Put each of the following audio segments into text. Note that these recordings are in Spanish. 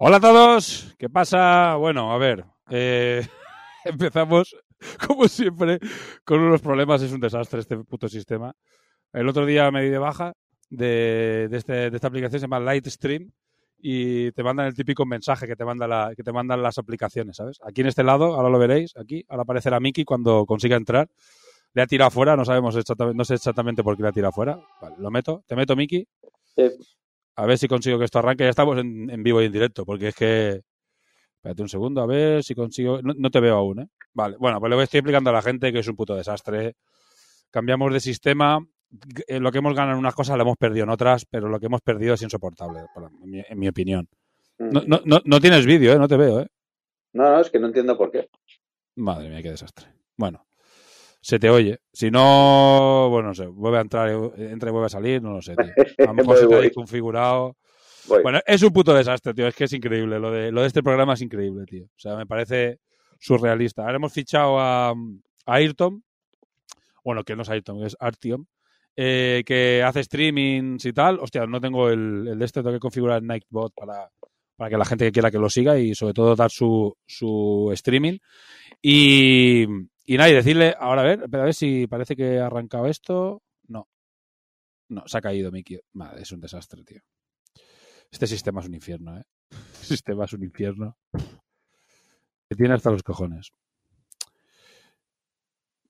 Hola a todos, ¿qué pasa? Bueno, a ver, eh, empezamos como siempre con unos problemas, es un desastre este puto sistema. El otro día me di de baja de, este, de esta aplicación, se llama Lightstream, y te mandan el típico mensaje que te, manda la, que te mandan las aplicaciones, ¿sabes? Aquí en este lado, ahora lo veréis, aquí, ahora aparecerá Mickey cuando consiga entrar. Le ha tirado fuera, no sabemos exactamente, no sé exactamente por qué le ha tirado fuera. Vale, lo meto, te meto Mickey. Sí. A ver si consigo que esto arranque. Ya estamos en, en vivo y en directo, porque es que. Espérate un segundo, a ver si consigo. No, no, te veo aún, ¿eh? Vale, bueno, pues le estoy explicando a la gente que es un puto desastre. Cambiamos de sistema. En lo que hemos ganado en unas cosas lo hemos perdido en otras, pero lo que hemos perdido es insoportable, en mi, en mi opinión. No, no, no, no, tienes vídeo, ¿eh? No te veo, ¿eh? No, no, es que no entiendo por qué. Madre mía, qué desastre. Bueno, se te oye. Si no, bueno, no sé, vuelve a entrar, entra y vuelve a salir, no lo sé, tío. A lo mejor se te ha configurado. Voy. Bueno, es un puto desastre, tío. Es que es increíble. Lo de, lo de este programa es increíble, tío. O sea, me parece surrealista. Ahora hemos fichado a, a Ayrton. Bueno, que no es Ayrton, es Artyom. Eh, que hace streamings y tal. Hostia, no tengo el, el de este, tengo que configurar Nightbot para, para que la gente que quiera que lo siga y sobre todo dar su, su streaming. Y, y nada, y decirle, ahora a ver, a ver si parece que ha arrancado esto. No. No, se ha caído Mickey. Madre, es un desastre, tío. Este sistema es un infierno, ¿eh? Este sistema es un infierno. Que tiene hasta los cojones.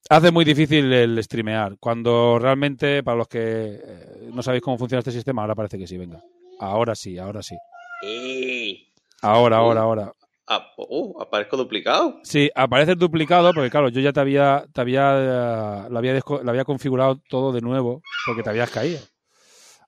Hace muy difícil el streamear. Cuando realmente, para los que eh, no sabéis cómo funciona este sistema, ahora parece que sí, venga. Ahora sí, ahora sí. Ahora, ahora, ahora. Uh, ¿Aparezco duplicado? Sí, aparece duplicado porque, claro, yo ya te había, te había, uh, lo, había lo había configurado todo de nuevo porque te habías caído.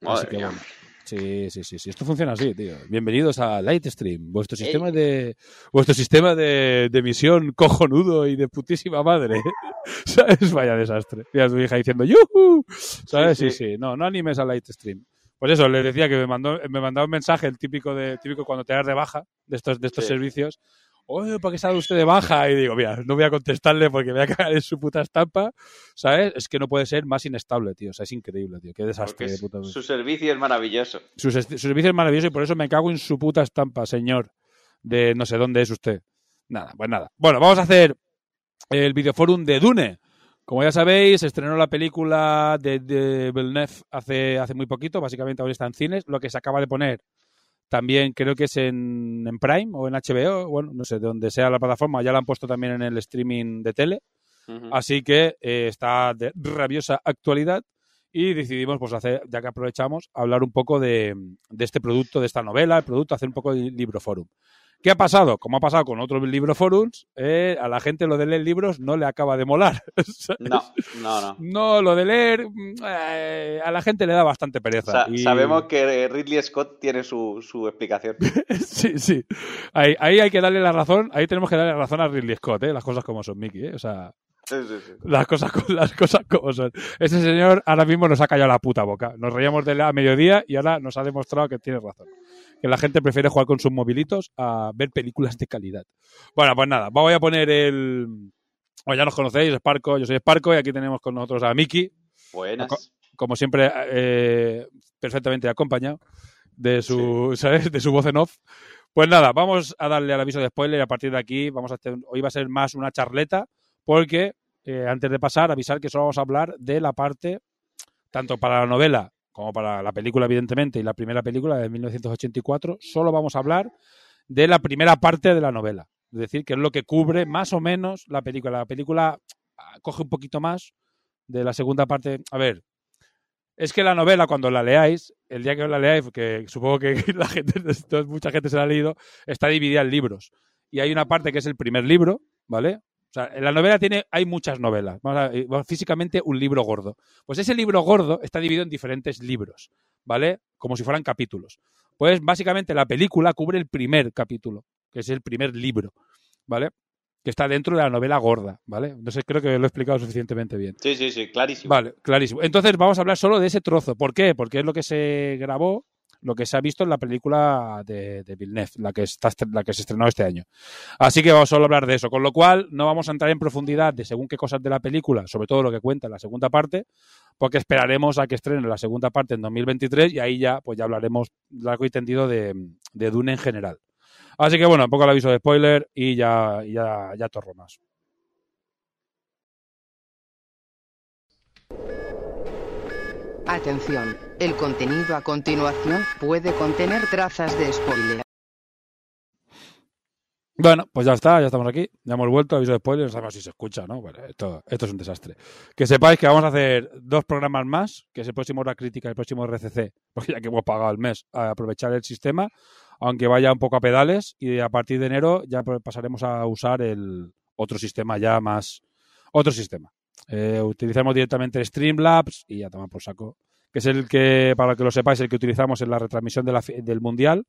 Madre así que mía. bueno. Sí, sí, sí, sí. Esto funciona así, tío. Bienvenidos a Lightstream, vuestro sistema de vuestro sistema de, de emisión cojonudo y de putísima madre. ¿Sabes? Vaya desastre. Mira a tu hija diciendo ¡Yuhu! ¿Sabes? Sí, sí, sí. No, no animes a Lightstream. Pues eso, le decía que me mandó, me mandaba un mensaje, el típico de típico cuando te das de baja de estos, de estos Sí. servicios. Oye, ¿para qué sale usted de baja? Y digo, mira, no voy a contestarle porque me voy a cagar en su puta estampa. ¿Sabes? Es que no puede ser más inestable, tío. O sea, es increíble, tío. Qué desastre de su, puta su servicio es maravilloso. Su, su servicio es maravilloso y por eso me cago en su puta estampa, señor. De no sé dónde es usted. Nada, pues nada. Bueno, vamos a hacer el videoforum de Dune. Como ya sabéis, estrenó la película de, de Villeneuve hace, hace muy poquito. Básicamente ahora está en cines. Lo que se acaba de poner también creo que es en, en Prime o en HBO. Bueno, no sé, de donde sea la plataforma. Ya la han puesto también en el streaming de tele. Así que eh, está de rabiosa actualidad y decidimos, pues hacer, ya que aprovechamos, hablar un poco de, de este producto, de esta novela, el producto, hacer un poco de libroforum. ¿Qué ha pasado? Como ha pasado con otros libroforums, eh, a la gente lo de leer libros no le acaba de molar. ¿sabes? No, no, no. No, lo de leer mm, eh, a la gente le da bastante pereza. Sa- y- Sabemos que Ridley Scott tiene su, su explicación. sí, sí. Ahí, ahí hay que darle la razón, ahí tenemos que darle la razón a Ridley Scott, ¿eh? las cosas como son, Mickey. ¿eh? O sea, Sí, sí, sí. Las cosas, co- las cosas como son. Ese señor ahora mismo nos ha callado la puta boca. Nos reíamos de él a mediodía y ahora nos ha demostrado que tiene razón. Que la gente prefiere jugar con sus movilitos a ver películas de calidad. Bueno, pues nada, voy a poner el. Bueno, ya nos conocéis, Sparco, yo soy Sparco y aquí tenemos con nosotros a Miki, Buenas. como siempre, eh, perfectamente acompañado de su, ¿sabes? de su voz en off. Pues nada, vamos a darle al aviso de spoiler y a partir de aquí vamos a hacer, hoy va a ser más una charleta porque eh, antes de pasar, avisar que solo vamos a hablar de la parte, tanto para la novela como para la película, evidentemente, y la primera película de 1984, solo vamos a hablar de la primera parte de la novela. Es decir, que es lo que cubre más o menos la película. La película ah, coge un poquito más de la segunda parte. A ver, es que la novela, cuando la leáis, el día que la leáis, que supongo que la gente, mucha gente se la ha leído, está dividida en libros. Y hay una parte que es el primer libro, ¿vale? O sea, en la novela tiene, hay muchas novelas. Vamos físicamente un libro gordo. Pues ese libro gordo está dividido en diferentes libros, ¿vale? Como si fueran capítulos. Pues básicamente la película cubre el primer capítulo, que es el primer libro, ¿vale? que está dentro de la novela gorda, ¿vale? Entonces creo que lo he explicado suficientemente bien. Sí, sí, sí, clarísimo. Vale, clarísimo. Entonces vamos a hablar solo de ese trozo. ¿Por qué? Porque es lo que se grabó, lo que se ha visto en la película de, de la que, está, la que se estrenó este año. Así que vamos solo a hablar de eso. Con lo cual, no vamos a entrar en profundidad de según qué cosas de la película, sobre todo lo que cuenta en la segunda parte, porque esperaremos a que estrene la segunda parte en 2023 y ahí ya, pues ya hablaremos largo y tendido de, de Dune en general. Así que bueno, un poco el aviso de spoiler y ya, ya, ya torro más. Atención, el contenido a continuación puede contener trazas de spoiler. Bueno, pues ya está, ya estamos aquí. Ya hemos vuelto, aviso de spoiler, no sabemos si se escucha, ¿no? Bueno, esto, es un desastre. Que sepáis que vamos a hacer dos programas más, que es el próximo Hora Crítica el próximo RCC, porque ya que hemos pagado el mes, a aprovechar el sistema aunque vaya un poco a pedales y a partir de enero ya pasaremos a usar el otro sistema ya más otro sistema. Eh, utilizamos directamente Streamlabs y ya toma por saco, que es el que, para que lo sepáis, el que utilizamos en la retransmisión del Mundial,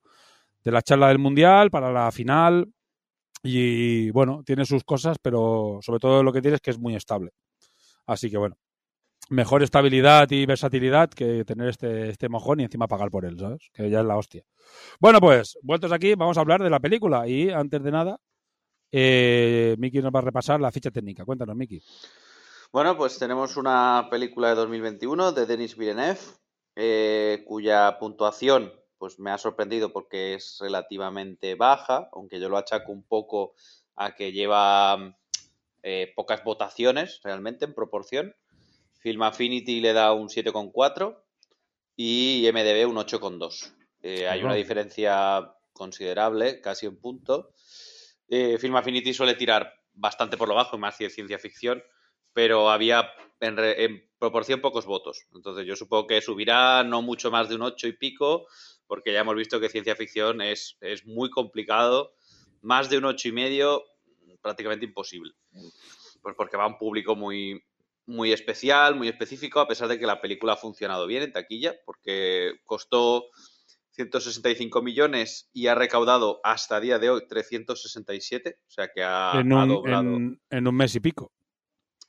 de la charla del Mundial, para la final. Y bueno, tiene sus cosas, pero sobre todo lo que tiene es que es muy estable. Así que bueno, mejor estabilidad y versatilidad que tener este, este mojón y encima pagar por él, ¿sabes? Que ya es la hostia. Bueno, pues, vueltos aquí, vamos a hablar de la película. Y antes de nada, eh, Miki nos va a repasar la ficha técnica. Cuéntanos, Miki. Bueno, pues tenemos una película de 2021 de Denis Villeneuve, eh, cuya puntuación pues me ha sorprendido porque es relativamente baja, aunque yo lo achaco un poco a que lleva eh, pocas votaciones realmente en proporción. Film Affinity le da un 7,4 y MDB un 8,2. Eh, hay una diferencia considerable, casi un punto. Eh, Film Affinity suele tirar bastante por lo bajo, más de ciencia ficción, pero había en, proporción pocos votos. Entonces yo supongo que subirá no mucho más de un 8 y pico, porque ya hemos visto que ciencia ficción es, es muy complicado. Más de un 8 y medio, prácticamente imposible. Pues porque va a un público muy, muy especial, muy específico, a pesar de que la película ha funcionado bien en taquilla, porque costó 165 millones y ha recaudado hasta día de hoy 367, o sea que ha, doblado. En, un mes y pico.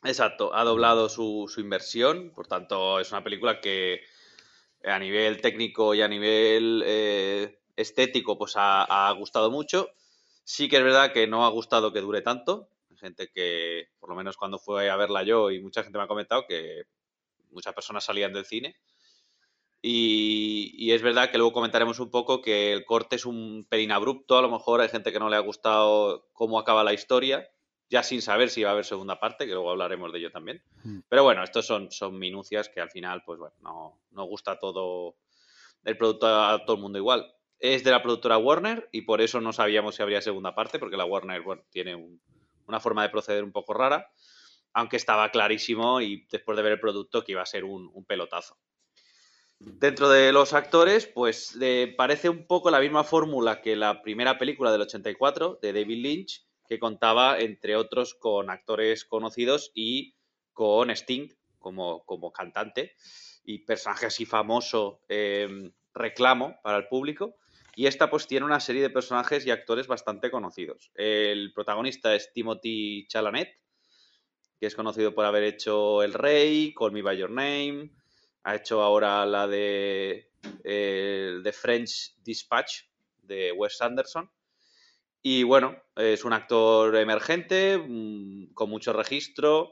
Exacto, ha doblado su, inversión, por tanto es una película que a nivel técnico y a nivel eh, estético pues ha gustado mucho. Sí que es verdad que no ha gustado que dure tanto, gente que, por lo menos cuando fue a verla yo y mucha gente me ha comentado que muchas personas salían del cine. Y, es verdad que luego comentaremos un poco que el corte es un pelín abrupto, a lo mejor hay gente que no le ha gustado cómo acaba la historia, ya sin saber si va a haber segunda parte, que luego hablaremos de ello también. Hmm. Pero bueno, estos son, son minucias que al final, pues bueno, no, no gusta todo el producto a todo el mundo igual. Es de la productora Warner y por eso no sabíamos si habría segunda parte, porque la Warner, bueno, tiene un, una forma de proceder un poco rara, aunque estaba clarísimo y después de ver el producto que iba a ser un, pelotazo. Dentro de los actores, pues parece un poco la misma fórmula que la primera película del 84 de David Lynch, que contaba, entre otros, con actores conocidos y con Sting como, como cantante y personaje así famoso, eh, reclamo para el público. Y esta pues tiene una serie de personajes y actores bastante conocidos. El protagonista es Timothy Chalamet, que es conocido por haber hecho El Rey, Call Me By Your Name, ha hecho ahora la de eh, The French Dispatch de Wes Anderson. Y bueno, es un actor emergente, mm, con mucho registro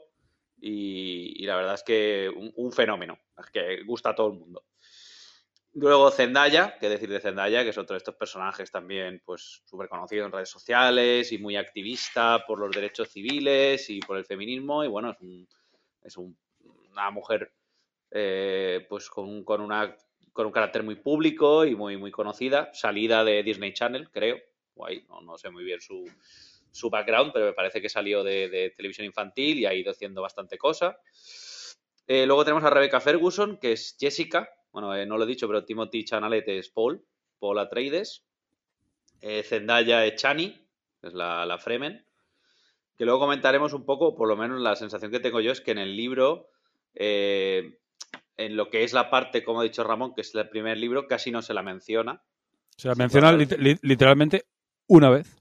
y, la verdad es que un, un fenómeno, que gusta a todo el mundo. Luego Zendaya, qué decir de Zendaya, que es otro de estos personajes también pues súper conocido en redes sociales y muy activista por los derechos civiles y por el feminismo y bueno, es, una mujer eh, pues con, con, una, con un carácter muy público y muy, muy conocida, salida de Disney Channel, creo, no, no sé muy bien su, su background, pero me parece que salió de, televisión infantil y ha ido haciendo bastante cosa. Eh, luego tenemos a Rebecca Ferguson, que es Jessica. Bueno, eh, no lo he dicho, pero Timothy Chanalet es Paul, Paul Atreides. Eh, Zendaya es Chani, es la, la Fremen. Que luego comentaremos un poco, por lo menos la sensación que tengo yo es que en el libro, en lo que es la parte, como ha dicho Ramón, que es el primer libro, casi no se la menciona. Se la menciona literalmente una vez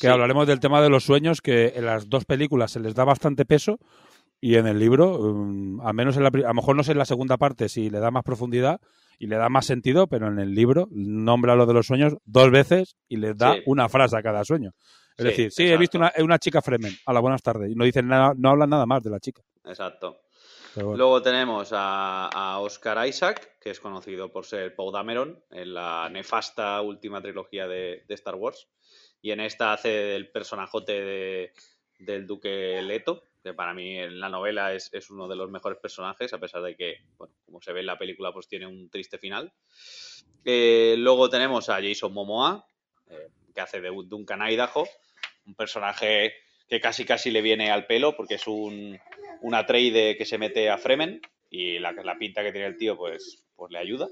que hablaremos del tema de los sueños, que en las dos películas se les da bastante peso y en el libro, um, al menos en la, a lo mejor no sé en la segunda parte si le da más profundidad y le da más sentido, pero en el libro nombra lo de los sueños dos veces y le da una frase a cada sueño. Es decir, sí, he visto una, una chica Fremen. A la buenas tardes. Y no dicen nada, no hablan nada más de la chica. Exacto. Luego tenemos a, Oscar Isaac, que es conocido por ser Paul Dameron en la nefasta última trilogía de Star Wars y en esta hace del personajote de, del duque Leto, que para mí en la novela es, uno de los mejores personajes, a pesar de que, bueno, como se ve en la película, pues tiene un triste final. Eh, luego tenemos a Jason Momoa, eh, que hace de Duncan Idaho, un personaje que casi casi le viene al pelo, porque es un, un Atreide que se mete a Fremen, y la, la pinta que tiene el tío, pues, pues le ayuda.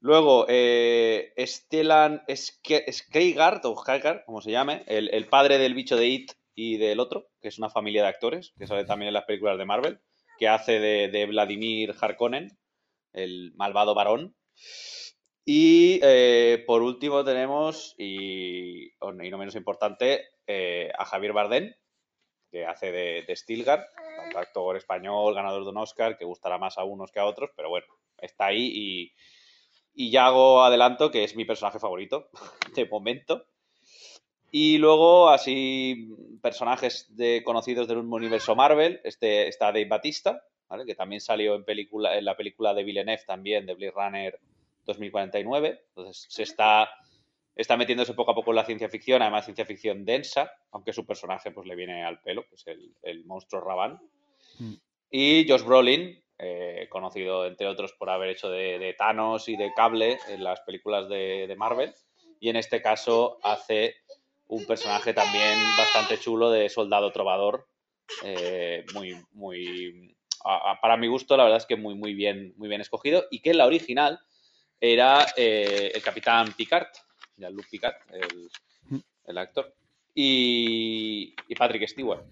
Luego, eh, Stellan Skeigard, o Skaigard, como se llame, el, padre del bicho de It y del otro, que es una familia de actores, que sale también en las películas de Marvel, que hace de, Vladimir Harkonnen, el malvado varón. Y eh, por último tenemos, y, no menos importante, eh, a Javier Bardem, que hace de, de Stilgar, actor español, ganador de un Oscar, que gustará más a unos que a otros, pero bueno, está ahí y y ya hago adelanto que es mi personaje favorito de momento. Y luego, así, personajes de, conocidos del universo Marvel. Este, está Dave Batista, que también salió en, película, en la película de Villeneuve también, de Blade Runner 2049. Entonces, se está, está metiéndose poco a poco en la ciencia ficción, además ciencia ficción densa, aunque su personaje pues le viene al pelo, que es el, monstruo Raban. Mm. Y Josh Brolin, eh, conocido entre otros por haber hecho de, Thanos y de Cable en las películas de, Marvel. Y en este caso hace un personaje también bastante chulo de soldado trovador. Eh, muy, muy. para mi gusto, la verdad es que muy, muy bien, muy bien escogido. Y que en la original era eh, el capitán Picard, Jean-Luc Picard, el, actor. Y, y Patrick Stewart.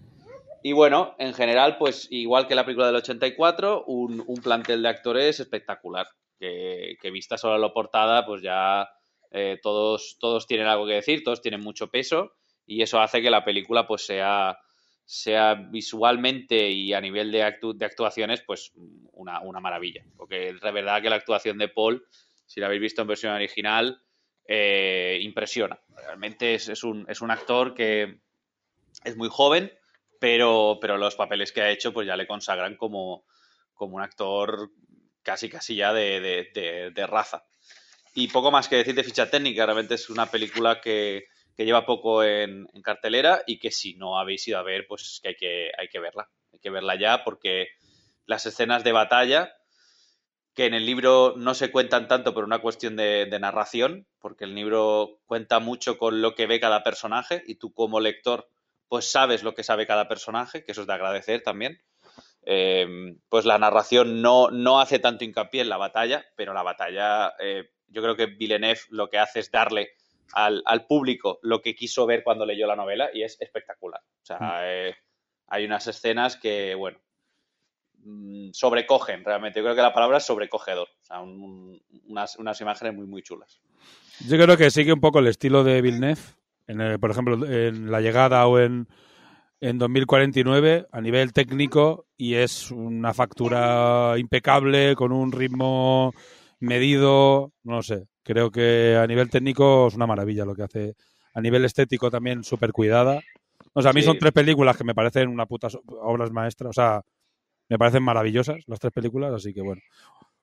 Y bueno, en general, pues igual que la película del 84, un, un plantel de actores espectacular. Que, que, vista solo la portada, pues ya eh, todos, todos tienen algo que decir, todos tienen mucho peso y eso hace que la película pues sea, sea visualmente y a nivel de, de actuaciones pues una, una, maravilla. Porque es verdad que la actuación de Paul, si la habéis visto en versión original, eh, impresiona. Realmente es, es, un, es un actor que es muy joven, pero, pero los papeles que ha hecho pues ya le consagran como, como un actor casi casi ya de, de, raza. Y poco más que decir de ficha técnica, realmente es una película que, que lleva poco en, cartelera y que si no habéis ido a ver, pues que hay que, hay que verla. Hay que verla ya porque las escenas de batalla, que en el libro no se cuentan tanto por una cuestión de, de narración, porque el libro cuenta mucho con lo que ve cada personaje y tú como lector pues sabes lo que sabe cada personaje, que eso es de agradecer también. Eh, pues la narración no, no hace tanto hincapié en la batalla, pero la batalla, eh, yo creo que Villeneuve lo que hace es darle al, público lo que quiso ver cuando leyó la novela y es espectacular. O sea, mm. eh, hay unas escenas que, bueno, mm, sobrecogen realmente. Yo creo que la palabra es sobrecogedor. O sea, unas, unas imágenes muy, muy chulas. Yo creo que sigue un poco el estilo de Villeneuve por ejemplo, en la llegada o en, en 2049 a nivel técnico y es una factura impecable con un ritmo medido, no sé, creo que a nivel técnico es una maravilla lo que hace. A nivel estético también súper cuidada. O sea, a mí son tres películas que me parecen una puta obras maestras, o sea, me parecen maravillosas las tres películas, así que bueno.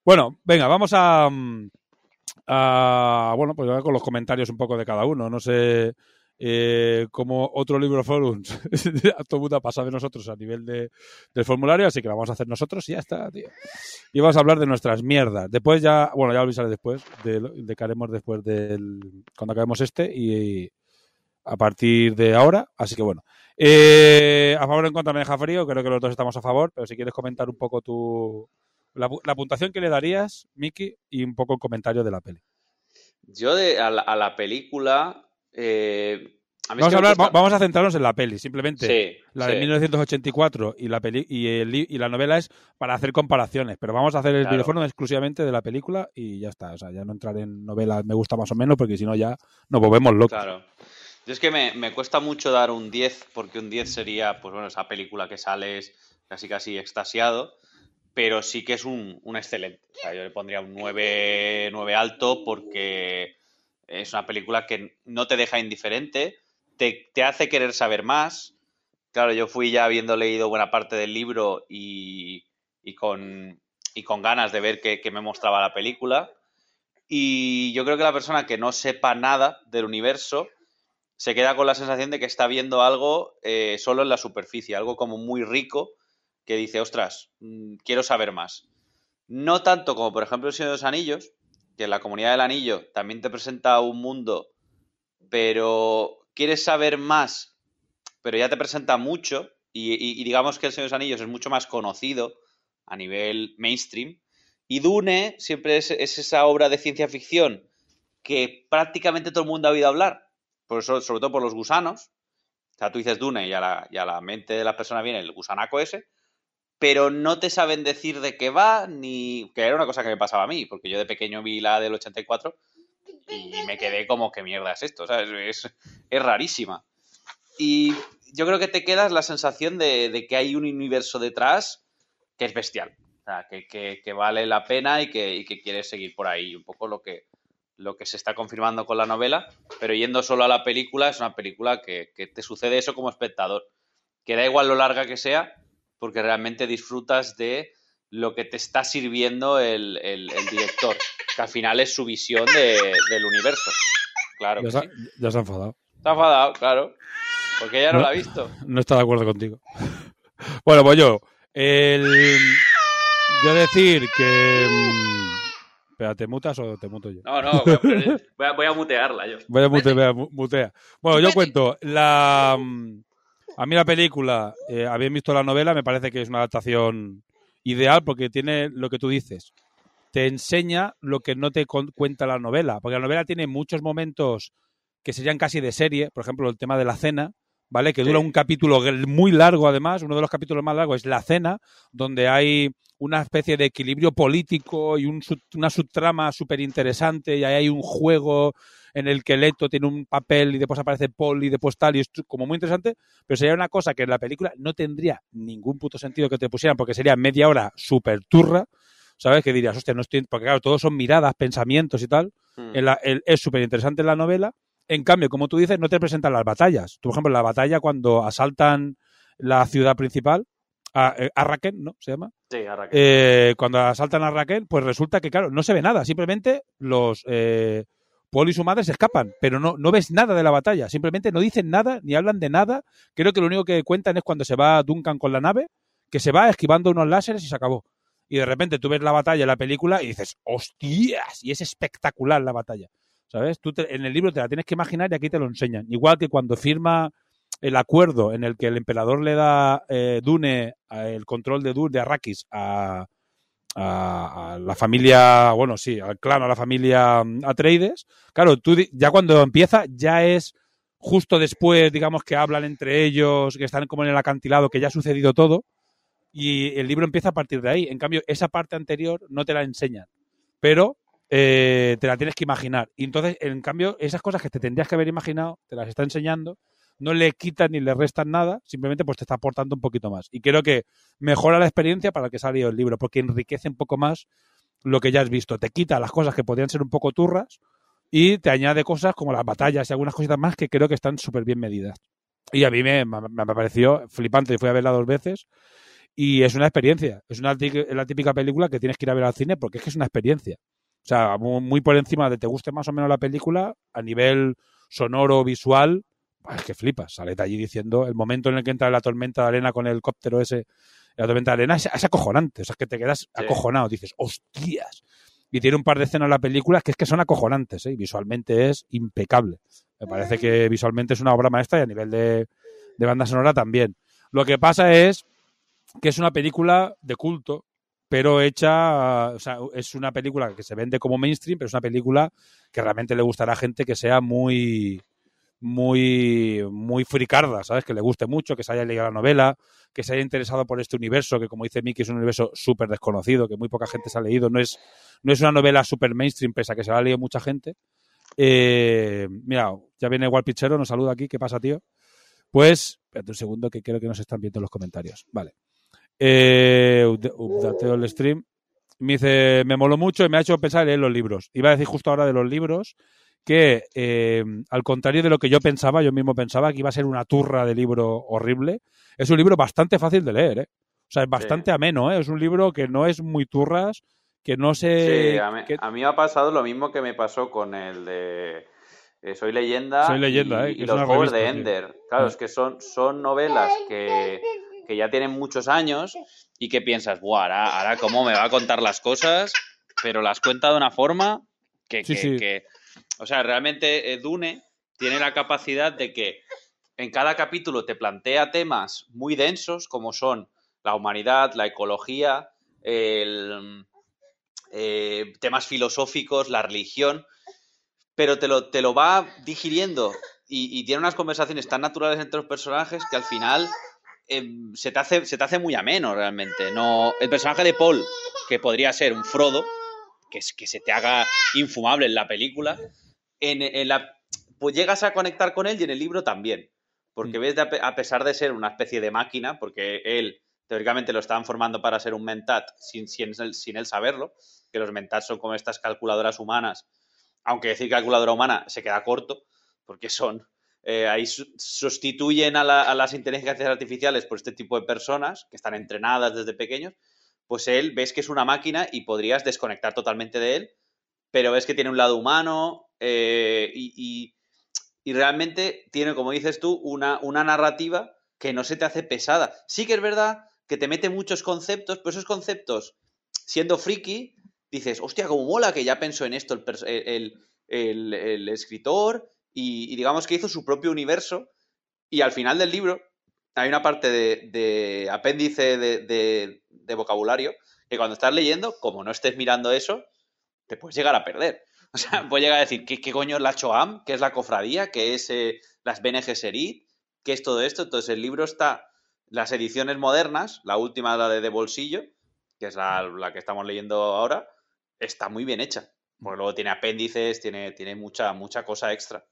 Bueno, venga, vamos a, mm, bueno, pues con los comentarios un poco de cada uno. No sé, eh, como otro libro forums, todo mundo pasa de nosotros a nivel de, del formulario, así que lo vamos a hacer nosotros y ya está, tío. Y vamos a hablar de nuestras mierdas. Después ya, bueno, ya lo avisaré después, de, de que haremos después del, cuando acabemos este y, a partir de ahora. Así que bueno. Eh, a favor o en contra me deja frío, creo que los dos estamos a favor, pero si quieres comentar un poco tu. La, puntuación que le darías, Miki, y un poco el comentario de la peli. Yo de, a, la, película. Eh, vamos, a centrarnos en la peli, simplemente. la de 1984 y la, peli y, y, la novela es para hacer comparaciones, pero vamos a hacer el claro. exclusivamente de la película y ya está. O sea, ya no entrar en novelas me gusta más o menos, porque si no ya nos volvemos locos. Claro. Yo es que me, cuesta mucho dar un 10, porque un 10 sería, pues bueno, esa película que sales casi casi extasiado, pero sí que es un, excelente. O sea, yo le pondría un 9, 9 alto porque es una película que no te deja indiferente, te, hace querer saber más. Claro, yo fui ya habiendo leído buena parte del libro y, con, y con ganas de ver qué me mostraba la película. Y yo creo que la persona que no sepa nada del universo se queda con la sensación de que está viendo algo eh, solo en la superficie, algo como muy rico, que dice, ostras, mm, quiero saber más. No tanto como, por ejemplo, el Señor de los Anillos, que en la comunidad del anillo también te presenta un mundo, pero quieres saber más, pero ya te presenta mucho, y, digamos que el Señor de los Anillos es mucho más conocido a nivel mainstream, y Dune siempre es, es esa obra de ciencia ficción que prácticamente todo el mundo ha oído hablar, sobre todo por los gusanos. O sea, tú dices Dune y a, la, y a la mente de las personas viene el gusanaco ese, pero no te saben decir de qué va, ni. que era una cosa que me pasaba a mí, porque yo de pequeño vi la del 84 y me quedé como, ¿qué mierda es esto? Sea, es, es, rarísima. Y yo creo que te quedas la sensación de, que hay un universo detrás que es bestial. O sea, que, que, vale la pena y que, y que quieres seguir por ahí. Un poco lo que, lo que se está confirmando con la novela, pero yendo solo a la película, es una película que, te sucede eso como espectador, que da igual lo larga que sea, porque realmente disfrutas de lo que te está sirviendo el, director, que al final es su visión del universo. Claro. Ya, se, ya se ha enfadado. Se ha enfadado, claro. Porque ella no, lo ha visto. No está de acuerdo contigo. Bueno, pues yo. El, yo decir que ¿te mutas o te muto yo? No, no, voy a, mutearla yo. Voy a, mutear, Bueno, yo cuento. La, mm, a mí la película, eh, habéis visto la novela, me parece que es una adaptación ideal porque tiene lo que tú dices. Te enseña lo que no te cuenta la novela. Porque la novela tiene muchos momentos que serían casi de serie. Por ejemplo, el tema de la cena, ¿vale? Que dura un capítulo muy largo, además. Uno de los capítulos más largos es la cena, donde hay una especie de equilibrio político y una subtrama súper interesante y ahí hay un juego en el que Leto tiene un papel y después aparece Paul y después tal y es como muy interesante, pero sería una cosa que en la película no tendría ningún puto sentido que te pusieran porque sería media hora súper turra, ¿sabes? Que dirías, hostia, no estoy... Porque claro, todos son miradas, pensamientos y tal. Hmm. es súper interesante la novela. En cambio, como tú dices, no te presentan las batallas. Tú, por ejemplo, la batalla cuando asaltan la ciudad principal, a, eh, Raquel, ¿no? Se llama. Sí, a eh, cuando asaltan a Raquel, pues resulta que, claro, no se ve nada. Simplemente los eh, Paul y su madre se escapan, pero no, no ves nada de la batalla. Simplemente no dicen nada, ni hablan de nada. Creo que lo único que cuentan es cuando se va Duncan con la nave, que se va esquivando unos láseres y se acabó. Y de repente tú ves la batalla en la película y dices, ¡hostias! Y es espectacular la batalla. ¿Sabes? Tú en el libro te la tienes que imaginar y aquí te lo enseñan. Igual que cuando firma el acuerdo en el que el emperador le da eh, Dune, el control de Dune, de Arrakis, a, la familia, bueno, sí, al clan, a la familia mm, Atreides, claro, tú ya cuando empieza ya es justo después, digamos, que hablan entre ellos, que están como en el acantilado, que ya ha sucedido todo, y el libro empieza a partir de ahí. En cambio, esa parte anterior no te la enseñan, pero eh, te la tienes que imaginar. Y entonces, en cambio, esas cosas que te tendrías que haber imaginado, te las está enseñando no le quitan ni le restan nada, simplemente pues te está aportando un poquito más. Y creo que mejora la experiencia para que salió el libro, porque enriquece un poco más lo que ya has visto. Te quita las cosas que podrían ser un poco turras y te añade cosas como las batallas y algunas cositas más que creo que están súper bien medidas. Y a mí me, me, pareció flipante, fui a verla dos veces y es una experiencia. Es una la típica película que tienes que ir a ver al cine porque es que es una experiencia. O sea, muy por encima de te guste más o menos la película, a nivel sonoro, visual, es que flipas, sale de allí diciendo el momento en el que entra la tormenta de arena con el helicóptero ese, la tormenta de arena, es, acojonante, o sea, es que te quedas acojonado, dices, hostias. Y tiene un par de escenas en la película que es que son acojonantes, ¿eh? visualmente es impecable. Me parece que visualmente es una obra maestra y a nivel de, de banda sonora también. Lo que pasa es que es una película de culto, pero hecha, o sea, es una película que se vende como mainstream, pero es una película que realmente le gustará a gente que sea muy, muy, muy fricarda, ¿sabes? Que le guste mucho, que se haya leído la novela, que se haya interesado por este universo, que como dice Mickey es un universo súper desconocido, que muy poca gente se ha leído, no es, no es una novela súper mainstream, pese a que se la ha leído mucha gente. Eh, mira, ya viene igual Pichero, nos saluda aquí, ¿qué pasa, tío? Pues, espérate un segundo que creo que nos están viendo los comentarios. Vale. Eh, updateo el stream. Me dice, me moló mucho y me ha hecho pensar en leer los libros. Iba a decir justo ahora de los libros que, eh, al contrario de lo que yo pensaba, yo mismo pensaba que iba a ser una turra de libro horrible, es un libro bastante fácil de leer, ¿eh? O sea, es bastante ameno, ¿eh? Es un libro que no es muy turras, que no se... Sí, a mí, a mí me ha pasado lo mismo que me pasó con el de eh, Soy Leyenda, Soy leyenda y, ¿eh? y los juegos de Ender. Claro, es que son, son novelas que, que ya tienen muchos años y que piensas, Buah, ahora, ahora cómo me va a contar las cosas, pero las cuenta de una forma que, Sí, que- sí. que- o sea, realmente eh, Dune tiene la capacidad de que en cada capítulo te plantea temas muy densos como son la humanidad, la ecología, el, eh, temas filosóficos, la religión, pero te lo, te lo va digiriendo y, y tiene unas conversaciones tan naturales entre los personajes que al final em, se, te hace, se te hace muy ameno realmente. No, el personaje de Paul, que podría ser un Frodo, que, es, que se te haga infumable en la película, en, en la, pues llegas a conectar con él y en el libro también. Porque ves, de a pe- a pesar de ser una especie de máquina, porque él teóricamente lo estaban formando para ser un mentat sin, sin, sin él saberlo, que los mentats son como estas calculadoras humanas, aunque decir calculadora humana se queda corto, porque son, eh, ahí su- sustituyen a, la- a las inteligencias artificiales por este tipo de personas que están entrenadas desde pequeños, pues él ves que es una máquina y podrías desconectar totalmente de él, pero ves que tiene un lado humano eh, y, realmente tiene, como dices tú, una, una narrativa que no se te hace pesada. Sí que es verdad que te mete muchos conceptos, pero esos conceptos, siendo friki, dices, hostia, cómo mola que ya pensó en esto el- el- el escritor y, y digamos que hizo su propio universo y al final del libro hay una parte de, de apéndice de, de- de vocabulario que cuando estás leyendo, como no estés mirando eso, te puedes llegar a perder. O sea, puedes llegar a decir, ¿qué, qué coño es la Choam? ¿Qué es la cofradía? ¿Qué es eh, las Bene Gesserit? ¿Qué es todo esto? Entonces el libro está, las ediciones modernas, la última, la de, de bolsillo, que es la, la que estamos leyendo ahora, está muy bien hecha. Porque luego tiene apéndices, tiene, tiene mucha, mucha cosa extra.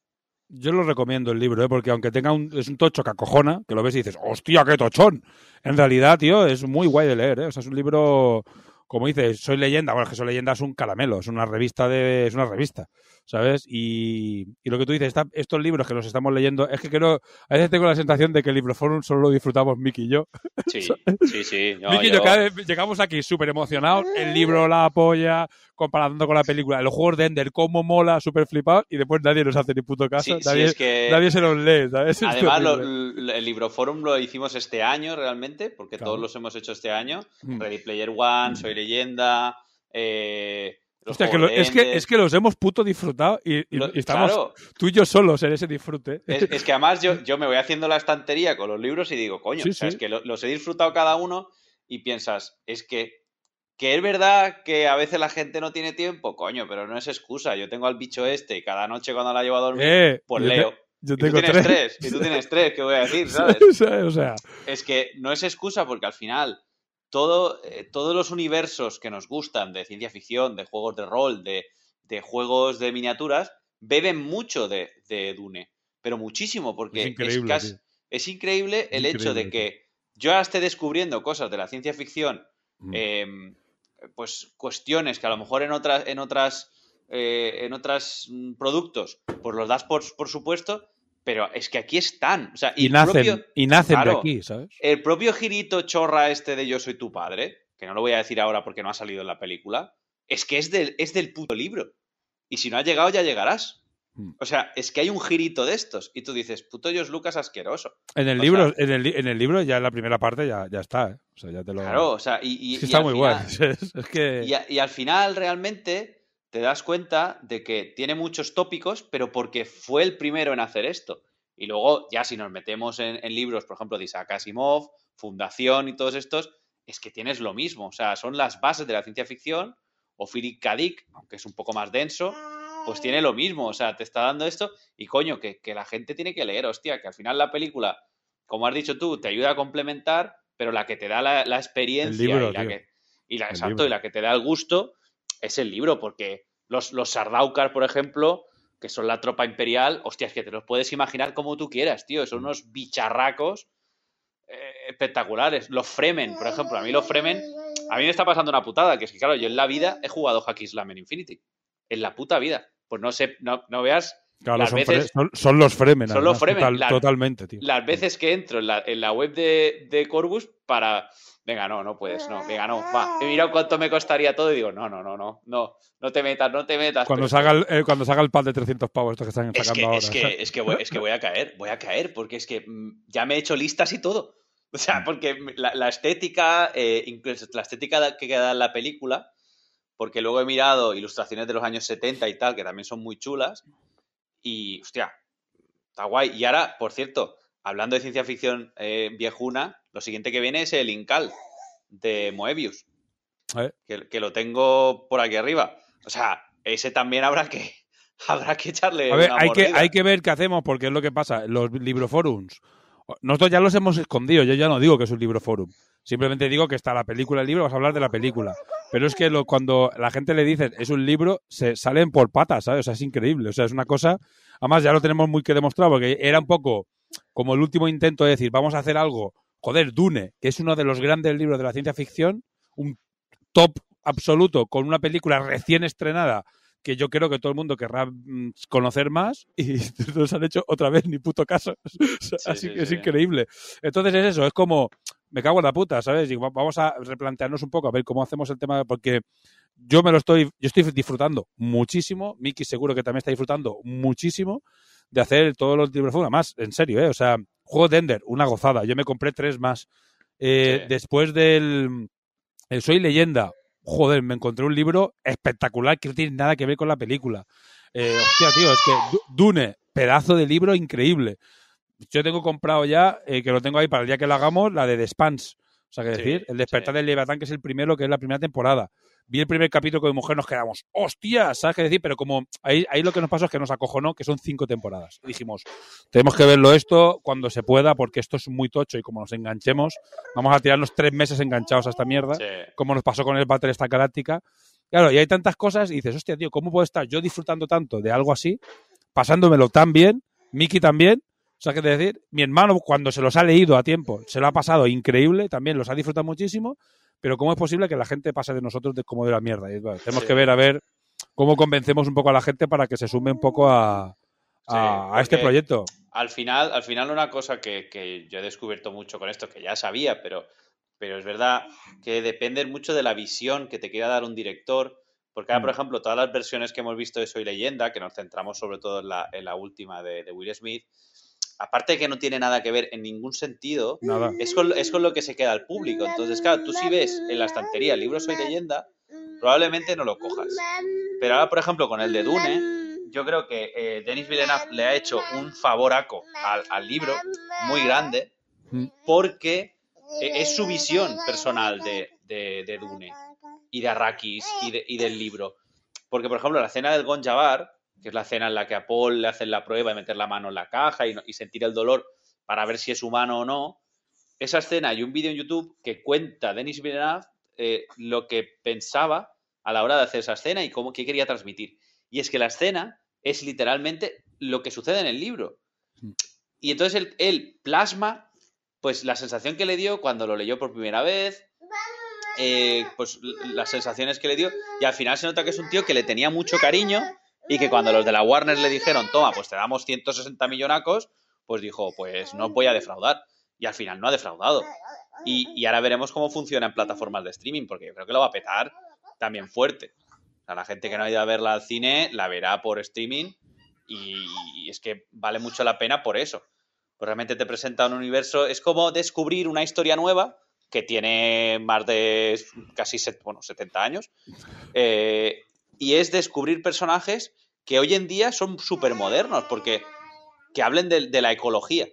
Yo lo recomiendo el libro, ¿eh? porque aunque tenga un, es un tocho que acojona, que lo ves y dices, hostia, qué tochón. En realidad, tío, es muy guay de leer, ¿eh? O sea, es un libro, como dices, Soy leyenda, bueno, es que Soy leyenda es un caramelo, es una revista de, es una revista, ¿sabes? Y, y lo que tú dices, esta- estos libros que los estamos leyendo, es que creo, a veces tengo la sensación de que el Libroforum solo lo disfrutamos Miki y yo. Sí, sí, sí. No, Miki y yo- yo cada vez llegamos aquí súper emocionados, el libro la apoya, comparando con la película, los juegos de Ender, cómo mola, súper flipado, y después nadie nos hace ni puto caso, Sí, sí, nadie, es que- nadie se los lee, Además, lo- terrible. l- el Libroforum lo hicimos este año realmente, porque Claro. todos los hemos hecho este año. Mm. Ready Player One, Soy Leyenda, eh, los Hostia, que lo- es, que, es que los hemos puto disfrutado y, y- Lo- y estamos claro. tú y yo solos en ese disfrute. Es, es que además yo, yo me voy haciendo la estantería con los libros y digo, coño, Sí, o sea, sí. es que lo- los he disfrutado cada uno y piensas, es que, que es verdad que a veces la gente no tiene tiempo, coño, pero no es excusa. Yo tengo al bicho este y cada noche cuando la llevo a dormir, Eh, pues leo. yo y tú tengo tienes tres. tres. Y tú tienes tres, ¿qué voy a decir? ¿Sabes? o sea, Es que no es excusa porque al final todo, eh, todos los universos que nos gustan de ciencia ficción, de juegos de rol, de, de juegos de miniaturas, beben mucho de, de Dune. Pero muchísimo, porque Es increíble, casi- tío. es increíble el hecho de que yo ahora esté descubriendo cosas de la ciencia ficción, Mm. em, pues cuestiones que a lo mejor en otras, en otras, eh, en otros productos, pues los das por, por supuesto, pero es que aquí están. O sea, y nacen, propio- y nacen de aquí, ¿sabes? el propio girito chorra este de Yo soy tu padre, que no lo voy a decir ahora porque no ha salido en la película, es que es del, es del puto libro. Y si no ha llegado, ya llegarás. Mm. O sea, es que hay un girito de estos. Y tú dices, puto George Lucas asqueroso. En el o libro, sea- en el, en el libro ya en la primera parte ya, ya está, ¿eh? O sea, ya te lo Claro, o sea, y, y- Es que y está al muy final- guay. Es, es que Y, a- y al final, realmente, te das cuenta de que tiene muchos tópicos, pero porque fue el primero en hacer esto. Y luego, ya si nos metemos en, libros, por ejemplo, de Isaac Asimov, Fundación y todos estos, es que tienes lo mismo. O sea, son las bases de la ciencia ficción, o Philip K. Dick, aunque es un poco más denso, pues tiene lo mismo. O sea, te está dando esto y coño, que, la gente tiene que leer, hostia, que al final la película, como has dicho tú, te ayuda a complementar, pero la que te da la, experiencia y la que, y la, exacto, y la que te da el gusto es el libro, porque los, los Sardaukar, por ejemplo, que son la tropa imperial, hostias, que te los puedes imaginar como tú quieras, tío. Son unos bicharracos eh, espectaculares. Los Fremen, por ejemplo, a mí los Fremen, a mí me está pasando una putada, que es que, claro, yo en la vida he jugado Hack Islam en Infinity. En la puta vida. Pues no sé, no, no veas Claro, son, son, los Fremen. Son los Fremen. totalmente, tío. Las veces que entro en la, en la web de, de, Corbus para. Venga, no, no puedes, no. Venga, no. Va. He mirado cuánto me costaría todo y digo, no, no, no, no. No, no te metas, no te metas. Cuando, salga el, eh, cuando salga el pad de 300 pavos, estos que están sacando es que, ahora. Es que, es, que voy, es que voy a caer, voy a caer, porque es que mm, ya me he hecho listas y todo. O sea, porque la, la estética, eh, incluso la estética que queda en la película, porque luego he mirado ilustraciones de los años 70 y tal, que también son muy chulas y, hostia, está guay. Y ahora, por cierto, hablando de ciencia ficción eh, viejuna, lo siguiente que viene es el Incal de Moebius. Que, lo tengo por aquí arriba. O sea, ese también habrá que, habrá que echarle. A ver, hay que, hay que ver qué hacemos, porque es lo que pasa. Los libroforums. Nosotros ya los hemos escondido. Yo ya no digo que es un libroforum. Simplemente digo que está la película, el libro, vas a hablar de la película. Pero es que lo, cuando la gente le dice es un libro, se salen por patas, ¿sabes? O sea, es increíble. O sea, es una cosa. Además, ya lo tenemos muy que demostrar, porque era un poco como el último intento de decir, vamos a hacer algo. Joder, Dune, que es uno de los grandes libros de la ciencia ficción, un top absoluto con una película recién estrenada que yo creo que todo el mundo querrá mm, conocer más y nos han hecho otra vez ni puto caso. Así que es increíble. Entonces es eso, es como, me cago en la puta, ¿sabes? Vamos a replantearnos un poco a ver cómo hacemos el tema, porque yo me lo estoy, yo estoy disfrutando muchísimo, Miki seguro que también está disfrutando muchísimo de hacer todos los libros más, en serio, ¿eh? O sea, juego de Ender, una gozada, yo me compré tres más. Eh, después del Soy leyenda, joder, me encontré un libro espectacular que no tiene nada que ver con la película. Eh, hostia, tío, es que Dune, pedazo de libro increíble. Yo tengo comprado ya, eh, que lo tengo ahí para el día que lo hagamos, la de The Spans. O sea, que decir, El despertar del Leviatán, que es el primero, que es la primera temporada. Vi el primer capítulo con mi mujer, nos quedamos, ¡hostia! ¿Sabes qué decir? Pero como ahí, ahí lo que nos pasó es que nos acojonó, que son cinco temporadas. dijimos, tenemos que verlo esto cuando se pueda, porque esto es muy tocho y como nos enganchemos, vamos a tirarnos tres meses enganchados a esta mierda, como nos pasó con el Battlestar Galáctica. Claro, y hay tantas cosas y dices, hostia, tío, ¿cómo puedo estar yo disfrutando tanto de algo así, pasándomelo tan bien, Miki también, sea, que decir, mi hermano cuando se los ha leído a tiempo, se lo ha pasado increíble, también los ha disfrutado muchísimo, pero ¿cómo es posible que la gente pase de nosotros de, como de la mierda? tenemos que ver a ver cómo convencemos un poco a la gente para que se sume un poco a, este proyecto. Al final, al final una cosa que, yo he descubierto mucho con esto, que ya sabía, pero, pero es verdad que depende mucho de la visión que te quiera dar un director. Porque ahora, por mm. ejemplo, todas las versiones que hemos visto de Soy Leyenda, que nos centramos sobre todo en la, en la última de, de Will Smith, aparte de que no tiene nada que ver en ningún sentido, Es, con, es con lo que se queda el público. Entonces, claro, tú si ves en la estantería el libro Soy leyenda, probablemente no lo cojas. Pero ahora, por ejemplo, con el de Dune, yo creo que eh, Denis Villeneuve le ha hecho un favoraco al, al libro muy grande porque eh, es su visión personal de, de, Dune y de Arrakis y, y, del libro. Porque, por ejemplo, la escena del Gonjabar que es la escena en la que a Paul le hacen la prueba de meter la mano en la caja y, sentir el dolor para ver si es humano o no. Esa escena hay un vídeo en YouTube que cuenta Denis Villeneuve eh, lo que pensaba a la hora de hacer esa escena y cómo, qué quería transmitir. Y es que la escena es literalmente lo que sucede en el libro. Y entonces él, plasma pues la sensación que le dio cuando lo leyó por primera vez, eh, pues las sensaciones que le dio, y al final se nota que es un tío que le tenía mucho cariño y que cuando los de la Warner le dijeron, toma, pues te damos 160 millonacos, pues dijo, pues no voy a defraudar. Y al final no ha defraudado. Y, ahora veremos cómo funciona en plataformas de streaming, porque yo creo que lo va a petar también fuerte. La gente que no ha ido a verla al cine la verá por streaming y, es que vale mucho la pena por eso. Pues realmente te presenta un universo, es como descubrir una historia nueva que tiene más de casi bueno, 70 años, eh, y es descubrir personajes que hoy en día son súper modernos, porque que hablen de, la ecología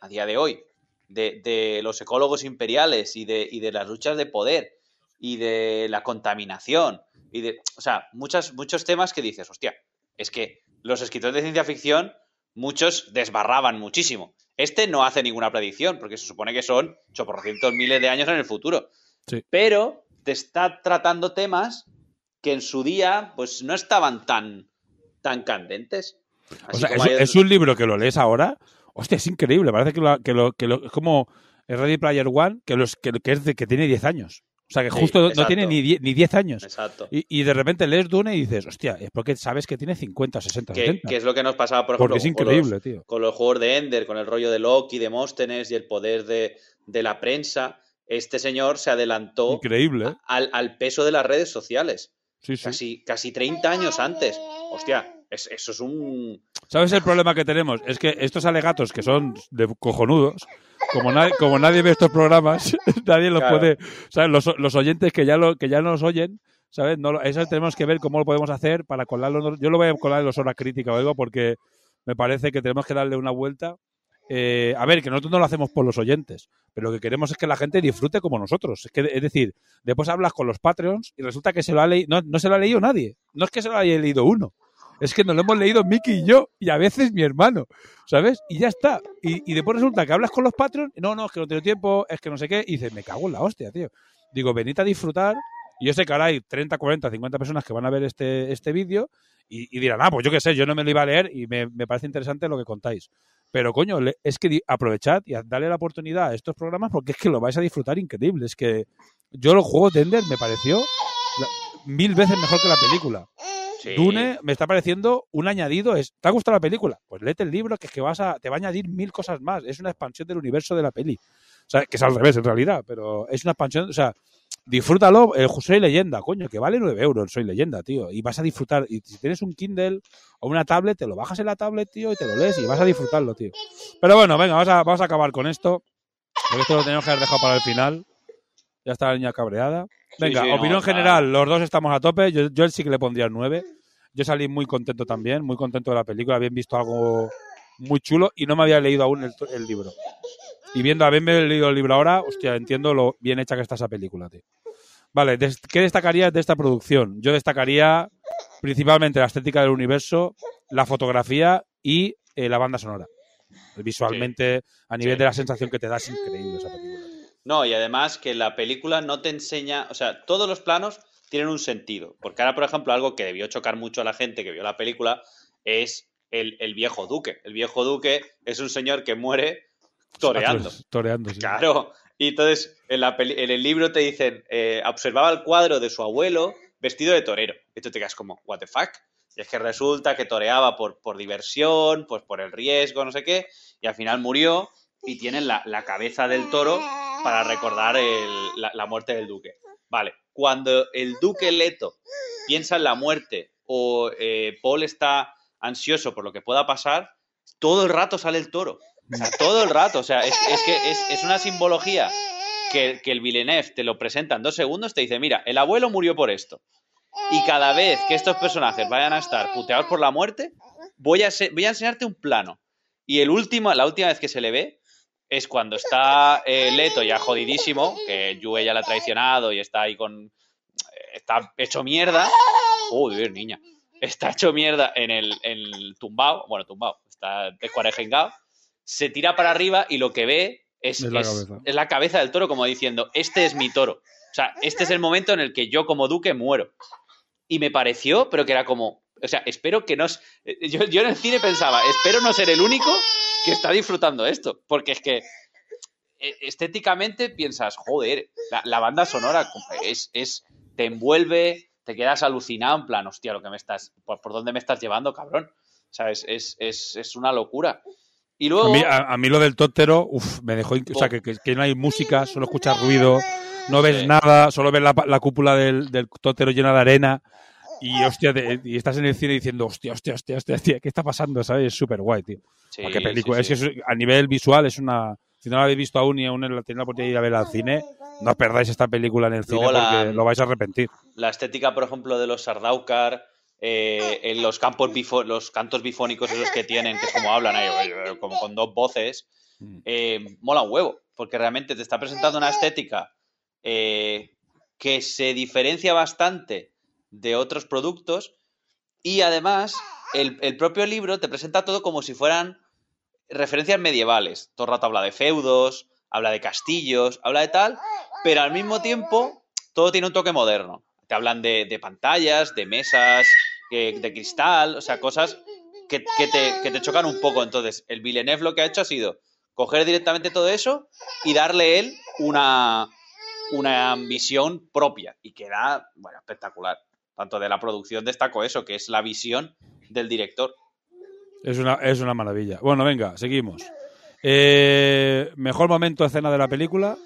a día de hoy, de, los ecólogos imperiales y de, y de, las luchas de poder y de la contaminación y de, o sea, muchas, muchos temas que dices, hostia, es que los escritores de ciencia ficción, muchos desbarraban muchísimo. Este no hace ninguna predicción, porque se supone que son 800 miles de años en el futuro. Pero te está tratando temas que en su día, pues no estaban tan, tan candentes. o sea, es, un libro que lo lees ahora. Hostia, es increíble. Parece que lo, que lo, que lo es como Ready Player One, que, los, que, que es de, que tiene 10 años. O sea, que justo no tiene ni 10, ni 10 años. Exacto. Y, y, de repente lees Dune y dices, hostia, es porque sabes que tiene 50, 60, que, 70. Que es lo que nos pasaba, por ejemplo, porque es increíble, con, los, tío. con los juegos de Ender, con el rollo de Loki, de Móstenes y el poder de, de la prensa. Este señor se adelantó increíble, ¿eh? al, al, peso de las redes sociales. Sí, sí. Casi, casi 30 años antes. Hostia, es, eso es un... ¿Sabes el problema que tenemos? Es que estos alegatos que son de cojonudos como, nadie, como nadie ve estos programas, nadie los Claro. puede. ¿sabes? Los, los oyentes que ya, lo, que ya nos oyen, ¿sabes? No, eso tenemos que ver cómo lo podemos hacer para colarlo. Yo lo voy a colar en los horas crítica o algo porque me parece que tenemos que darle una vuelta. Eh, a ver, que nosotros no lo hacemos por los oyentes, pero lo que queremos es que la gente disfrute como nosotros. Es, que, es decir, después hablas con los Patreons y resulta que se lo ha no, se lo ha leído nadie. No es que se lo haya leído uno. Es que nos lo hemos leído Miki y yo, y a veces mi hermano, ¿sabes? Y ya está. Y, y después resulta que hablas con los Patreons, no, no, es que no tengo tiempo, es que no sé qué, y dices, me cago en la hostia, tío. Digo, venid a disfrutar, y yo sé que ahora hay 30, 40, 50 personas que van a ver este, este vídeo y, y dirán, ah, pues yo qué sé, yo no me lo iba a leer y me, me parece interesante lo que contáis. Pero coño, es que aprovechad y darle la oportunidad a estos programas porque es que lo vais a disfrutar increíble. Es que yo los juegos de Ender me pareció mil veces mejor que la película. Sí. Dune me está pareciendo un añadido. Es, ¿Te ha gustado la película? Pues léete el libro, que es que vas a, te va a añadir mil cosas más. Es una expansión del universo de la peli. O sea, que es al revés en realidad, pero es una expansión. O sea, disfrútalo. El Soy Leyenda, coño, que vale 9 euros el Soy Leyenda, tío. Y vas a disfrutar. Y si tienes un Kindle o una tablet, te lo bajas en la tablet, tío, y te lo lees y vas a disfrutarlo, tío. Pero bueno, venga, vamos a, vamos a acabar con esto. Porque esto lo tenemos que haber dejado para el final. Ya está la niña cabreada. Venga, sí, no, opinión está- general, los dos estamos a tope. Yo, yo sí que le pondría el 9. Yo salí muy contento también, muy contento de la película. Habían visto algo muy chulo y no me había leído aún el, el libro. Y viendo, haberme leído el libro ahora, hostia, entiendo lo bien hecha que está esa película, tío. Vale, ¿qué destacarías de esta producción? Yo destacaría principalmente la estética del universo, la fotografía y eh, la banda sonora. Visualmente, a nivel Sí. de la sensación que te da, es increíble esa película. No, y además que la película no te enseña, o sea, todos los planos tienen un sentido. Porque ahora, por ejemplo, algo que debió chocar mucho a la gente que vio la película es el, el viejo duque. El viejo duque es un señor que muere toreando. Toreando, sí. Claro. Y entonces en, la peli- en el libro te dicen, eh, observaba el cuadro de su abuelo vestido de torero. Y tú te quedas como, ¿what the fuck? Y es que resulta que toreaba por, por diversión, pues por el riesgo, no sé qué, y al final murió y tienen la, la cabeza del toro para recordar el- la, la muerte del duque. Vale, cuando el duque Leto piensa en la muerte o eh, Paul está ansioso por lo que pueda pasar, todo el rato sale el toro. Todo el rato. O sea, es, que es, una simbología que, el Villeneuve te lo presenta en dos segundos, te dice, mira, el abuelo murió por esto. Y cada vez que estos personajes vayan a estar puteados por la muerte, voy a, enseñarte un plano. Y el último, la última vez que se le ve es cuando está eh, Leto ya jodidísimo, que Yue ya la ha traicionado y está ahí con... Está hecho mierda. Uy, niña. Está hecho mierda en el, en el tumbao. Bueno, tumbao. Está descuarejengado. Se tira para arriba y lo que ve es, Es la es- cabeza. es la cabeza del toro como diciendo, este es mi toro. O sea, este es el momento en el que yo como duque muero. Y me pareció, pero que era como, o sea, espero que no... es- eh, Yo, yo en el cine pensaba, espero no ser el único que está disfrutando esto, porque es que eh, estéticamente piensas, joder, la, la banda sonora es, es, te envuelve, te quedas alucinado, en plan, hostia, lo que me estás, por, por dónde me estás llevando, cabrón. O sea, es, es, es, es una locura. Y luego... A mí, a, a mí lo del tótero, uf, me dejó. O sea, que, que- no hay música, solo escuchas ruido, no ves Sí. nada, solo ves la, cúpula del, del tótero llena de arena. Y hostia, de- y estás en el cine diciendo, hostia, hostia, hostia, hostia, hostia, ¿qué está pasando? ¿Sabes? Es súper guay, tío. Sí, ¿Qué película? sí, sí. Es que es- a nivel visual es una. Si no la habéis visto aún y aún tenéis la oportunidad de ir a ver al cine, no perdáis esta película en el cine porque lo vais a arrepentir. La estética, por ejemplo, de los Sardaukar, eh, en los campos los cantos bifónicos esos que tienen, que es como hablan ahí, como con dos voces, mm. eh, mola un huevo, porque realmente te está presentando una estética eh, que se diferencia bastante de otros productos y además el, el, propio libro te presenta todo como si fueran referencias medievales. Todo el rato habla de feudos, habla de castillos, habla de tal, pero al mismo tiempo todo tiene un toque moderno. Te hablan de, pantallas, de mesas, de cristal, o sea, cosas que, te, chocan un poco. Entonces, el Villeneuve lo que ha hecho ha sido coger directamente todo eso y darle él una, una visión propia. Y queda, bueno, espectacular. Tanto de la producción destaco eso, que es la visión del director. Es una, es una maravilla. Bueno, venga, seguimos. Eh, mejor momento escena de la película.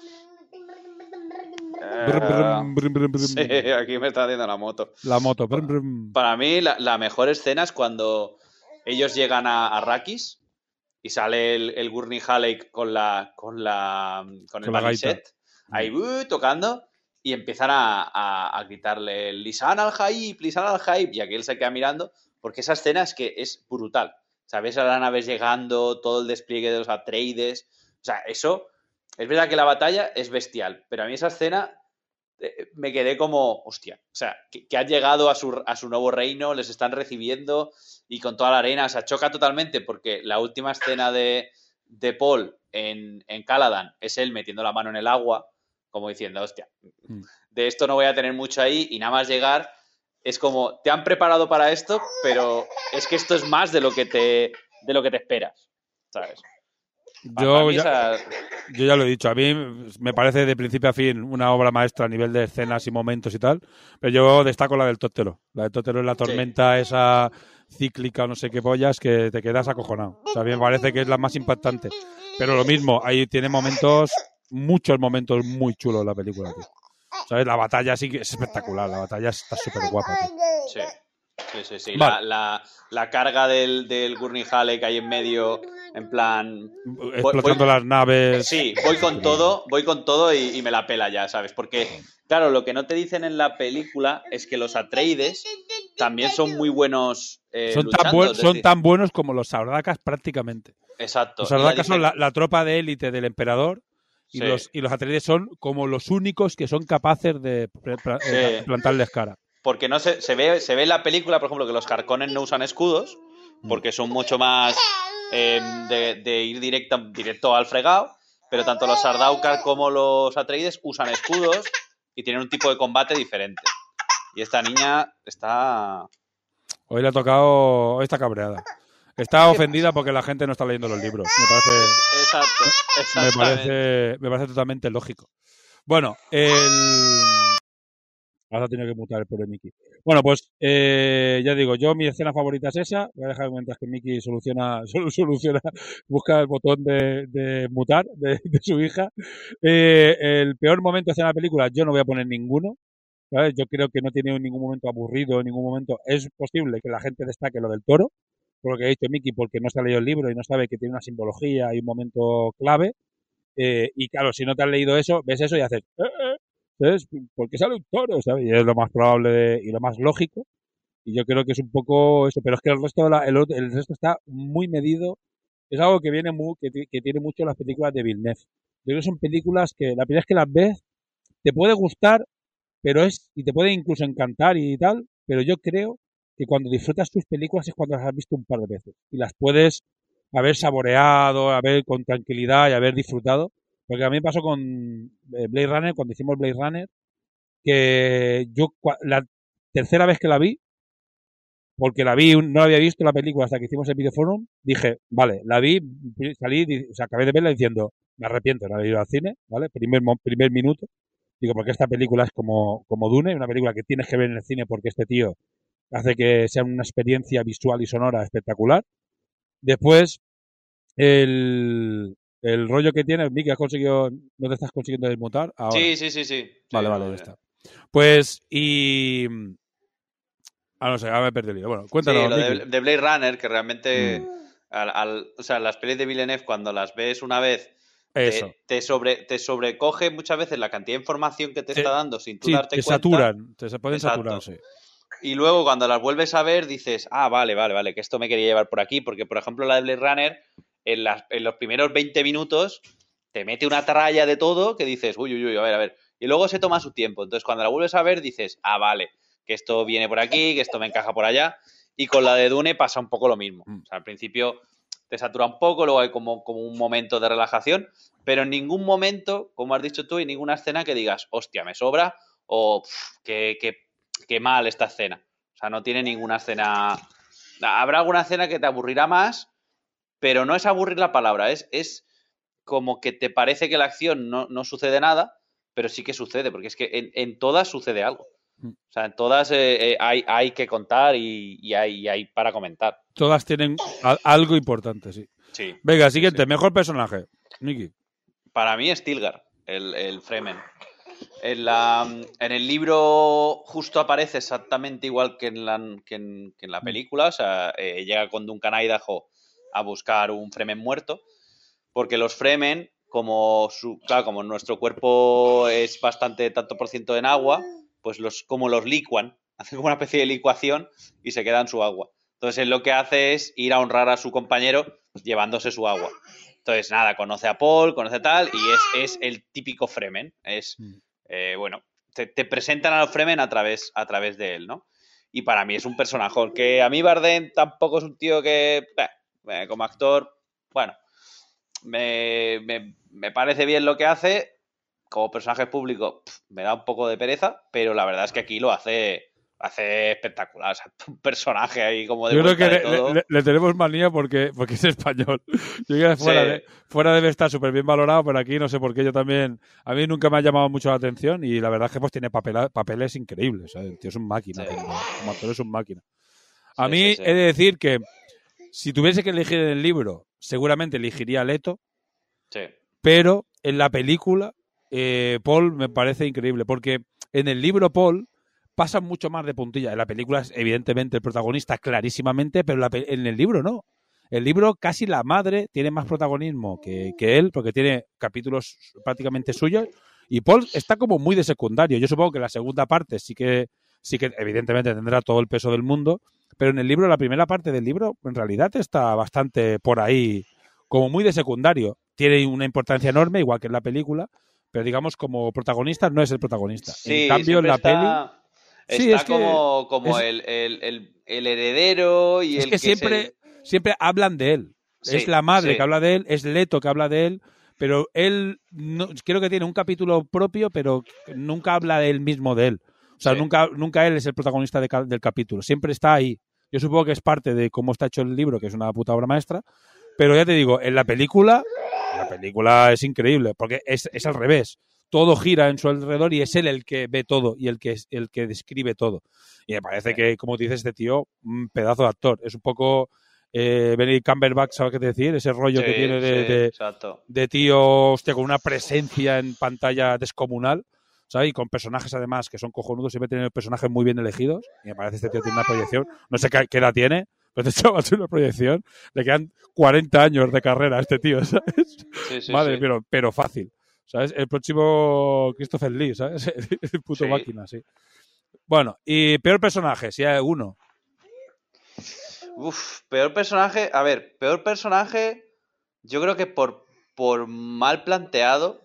Sí, aquí me está haciendo la moto. La moto. Para mí, la, mejor escena es cuando ellos llegan a Arrakis y sale el, Gurney Halleck con la con la con el maliset ahí uh, tocando y empiezan a, gritarle Lisan al hype, Lisan al hype y aquí él se queda mirando porque esa escena es que es brutal. Sabes a las naves llegando, todo el despliegue de los Atreides. O sea, eso. Es verdad que la batalla es bestial, pero a mí esa escena me quedé como, hostia, o sea, que, han llegado a su, a su, nuevo reino, les están recibiendo y con toda la arena, o sea, choca totalmente porque la última escena de, de Paul en, en Caladan es él metiendo la mano en el agua, como diciendo, hostia, mm. de esto no voy a tener mucho ahí y nada más llegar es como, te han preparado para esto, pero es que esto es más de lo que te, de lo que te esperas, ¿sabes? Yo ya, yo ya lo he dicho, a mí me parece de principio a fin una obra maestra a nivel de escenas y momentos y tal, pero yo destaco la del Tótero. La del Tótero es la tormenta esa cíclica no sé qué pollas que te quedas acojonado. O sea, a mí me parece que es la más impactante. Pero lo mismo, ahí tiene momentos, muchos momentos muy chulos la película. Tío. ¿Sabes? La batalla sí que es espectacular, la batalla está súper guapa. Sí, sí, sí. sí. La, la, carga del, del Gurney que hay en medio, en plan... Explotando las naves. Sí, voy con todo, voy con todo y, me la pela ya, ¿sabes? Porque, claro, lo que no te dicen en la película es que los Atreides también son muy buenos eh, son, tan, son tan buenos como los Sardakas prácticamente. Exacto. Los Sardakas son la tropa de élite del emperador y, los, y los Atreides son como los únicos que son capaces de eh, plantarles cara. Porque no se, se, ve, se ve en la película, por ejemplo, que los carcones no usan escudos, mm. porque son mucho más em, de, ir directo, directo al fregado, pero tanto los Sardaukar como los Atreides usan escudos y tienen un tipo de combate diferente. Y esta niña está... Hoy le ha tocado... Hoy está cabreada. Está ofendida porque la gente no está leyendo los libros. Me parece, Exacto, me parece, me parece totalmente lógico. Bueno, el... Ahora tiene que mutar el pobre Mickey. Bueno, pues eh, ya digo, yo mi escena favorita es esa. Voy a dejar mientras que Mickey soluciona, soluciona, busca el botón de, mutar de, su hija. Eh, el peor momento de de la película, yo no voy a poner ninguno. Yo creo que no tiene ningún momento aburrido, en ningún momento. Es posible que la gente destaque lo del toro, por lo que ha dicho Miki, porque no se ha leído el libro y no sabe que tiene una simbología y un momento clave. Eh, y claro, si no te has leído eso, ves eso y haces, eh, eh", ¿Por qué sale un toro? Y es lo más probable y lo más lógico. Y yo creo que es un poco eso, pero es que el resto, el, resto está muy medido. Es algo que viene muy, que tiene mucho las películas de Villeneuve. Yo creo que son películas que la primera vez que las ves te puede gustar, pero es y te puede incluso encantar y tal, pero yo creo que cuando disfrutas tus películas es cuando las has visto un par de veces y las puedes haber saboreado, haber con tranquilidad y haber disfrutado. Porque a mí me pasó con eh, Blade Runner, cuando hicimos Blade Runner, que yo la tercera vez que la vi, porque la vi, no había visto la película hasta que hicimos el videoforum, dije, vale, la vi, salí, o sea, acabé de verla diciendo, me arrepiento de haber ido al cine, ¿vale? Primer, primer minuto. Digo, porque esta película es como, como Dune, una película que tienes que ver en el cine porque este tío hace que sea una experiencia visual y sonora espectacular. Después, el, el rollo que tiene, Miki, has conseguido, no te estás consiguiendo desmutar ahora. Sí, sí, sí, sí. Vale, vale, ya está. Pues, y... Ah, no sé, ahora me he perdido. Bueno, cuéntanos. Sí, lo de, Blade Runner, que realmente, mm. al, o sea, las pelis de Villeneuve, cuando las ves una vez, Eso. Te, sobre, te sobrecoge muchas veces la cantidad de información que te, está dando sin tú sí, darte te cuenta. saturan, te pueden saturar, sí. Y luego cuando las vuelves a ver dices, ah, vale, vale, vale, que esto me quería llevar por aquí, porque por ejemplo la de Blade Runner, en, las, en los primeros 20 minutos te mete una tralla de todo que dices, uy, uy, uy, a ver, a ver. Y luego se toma su tiempo. Entonces cuando la vuelves a ver dices, ah, vale, que esto viene por aquí, que esto me encaja por allá. Y con la de Dune pasa un poco lo mismo. O sea, al principio te satura un poco, luego hay como, como un momento de relajación, pero en ningún momento, como has dicho tú, en ninguna escena que digas, hostia, me sobra o qué, qué, mal esta escena. O sea, no tiene ninguna escena. Habrá alguna escena que te aburrirá más, pero no es aburrir la palabra, es, es como que te parece que la acción no, no sucede nada, pero sí que sucede, porque es que en, en todas sucede algo. Mm. O sea, en todas eh, eh, hay, hay, que contar y, hay, hay, para comentar. Todas tienen algo importante, sí. sí Venga, siguiente, mejor personaje. Niki. Para mí, Stilgar, el, el Fremen. En, la, en, el libro justo aparece exactamente igual que en la, que en, la mm. película. O sea, eh, llega con Duncan Idaho a buscar un Fremen muerto. Porque los Fremen, como, su, claro, como nuestro cuerpo es bastante tanto por ciento en agua, pues los, como los licuan, hacen como una especie de licuación y se queda en su agua. Entonces él lo que hace es ir a honrar a su compañero llevándose su agua. Entonces, nada, conoce a Paul, conoce tal, y es, es el típico Fremen. Es, mm. eh, bueno, te, presentan a los Fremen a través, a través de él, ¿no? Y para mí es un personaje que a mí Barden tampoco es un tío que, eh, como actor, bueno, me, me, me, parece bien lo que hace, como personaje público me da un poco de pereza, pero la verdad es que aquí lo hace hace espectacular. O sea, un personaje ahí como de. Yo creo que le, tenemos manía porque, porque es español. Yo creo que fuera, fuera debe estar súper bien valorado, pero aquí no sé por qué yo también. A mí nunca me ha llamado mucho la atención y la verdad es que pues tiene papeles increíbles. El tío es un máquina. Como, actor es un máquina. A mí he de decir que si tuviese que elegir en el libro, seguramente elegiría Leto. Sí. Pero en la película eh, Paul me parece increíble, porque en el libro Paul pasa mucho más de puntilla. En la película es evidentemente el protagonista clarísimamente, pero en el libro no. El libro casi la madre tiene más protagonismo que, él, porque tiene capítulos prácticamente suyos, y Paul está como muy de secundario. Yo supongo que la segunda parte sí que, sí que evidentemente tendrá todo el peso del mundo, pero en el libro, la primera parte del libro, en realidad está bastante por ahí, como muy de secundario. Tiene una importancia enorme, igual que en la película, pero digamos como protagonista no es el protagonista. en cambio, en la peli... Sí, es como, como el, heredero y es el que, siempre, siempre hablan de él. es la madre que habla de él, es Leto que habla de él, pero él no, creo que tiene un capítulo propio, pero nunca habla de él mismo de él. O sea, nunca, nunca él es el protagonista del capítulo, siempre está ahí. Yo supongo que es parte de cómo está hecho el libro, que es una puta obra maestra, pero ya te digo, en la película la película es increíble, porque es, es, al revés. Todo gira en su alrededor y es él el que ve todo y el que, el que describe todo. Y me parece que, como dices, este tío, un pedazo de actor. Es un poco eh, Benedict Cumberbatch, ¿sabes qué decir? Ese rollo que tiene de, de, tío, hostia, con una presencia en pantalla descomunal. ¿Sabes? Y con personajes además que son cojonudos, siempre tiene personajes muy bien elegidos. Y me parece que este tío tiene una proyección. No sé qué, qué edad tiene, pero este chaval tiene una proyección. Le quedan 40 años de carrera a este tío, ¿sabes? Sí, sí, Madre, Pero, pero fácil. ¿Sabes? El próximo Christopher Lee, ¿sabes? El puto máquina, sí. Bueno, y peor personaje, si hay uno. Uf, peor personaje. A ver, peor personaje. Yo creo que por, por mal planteado,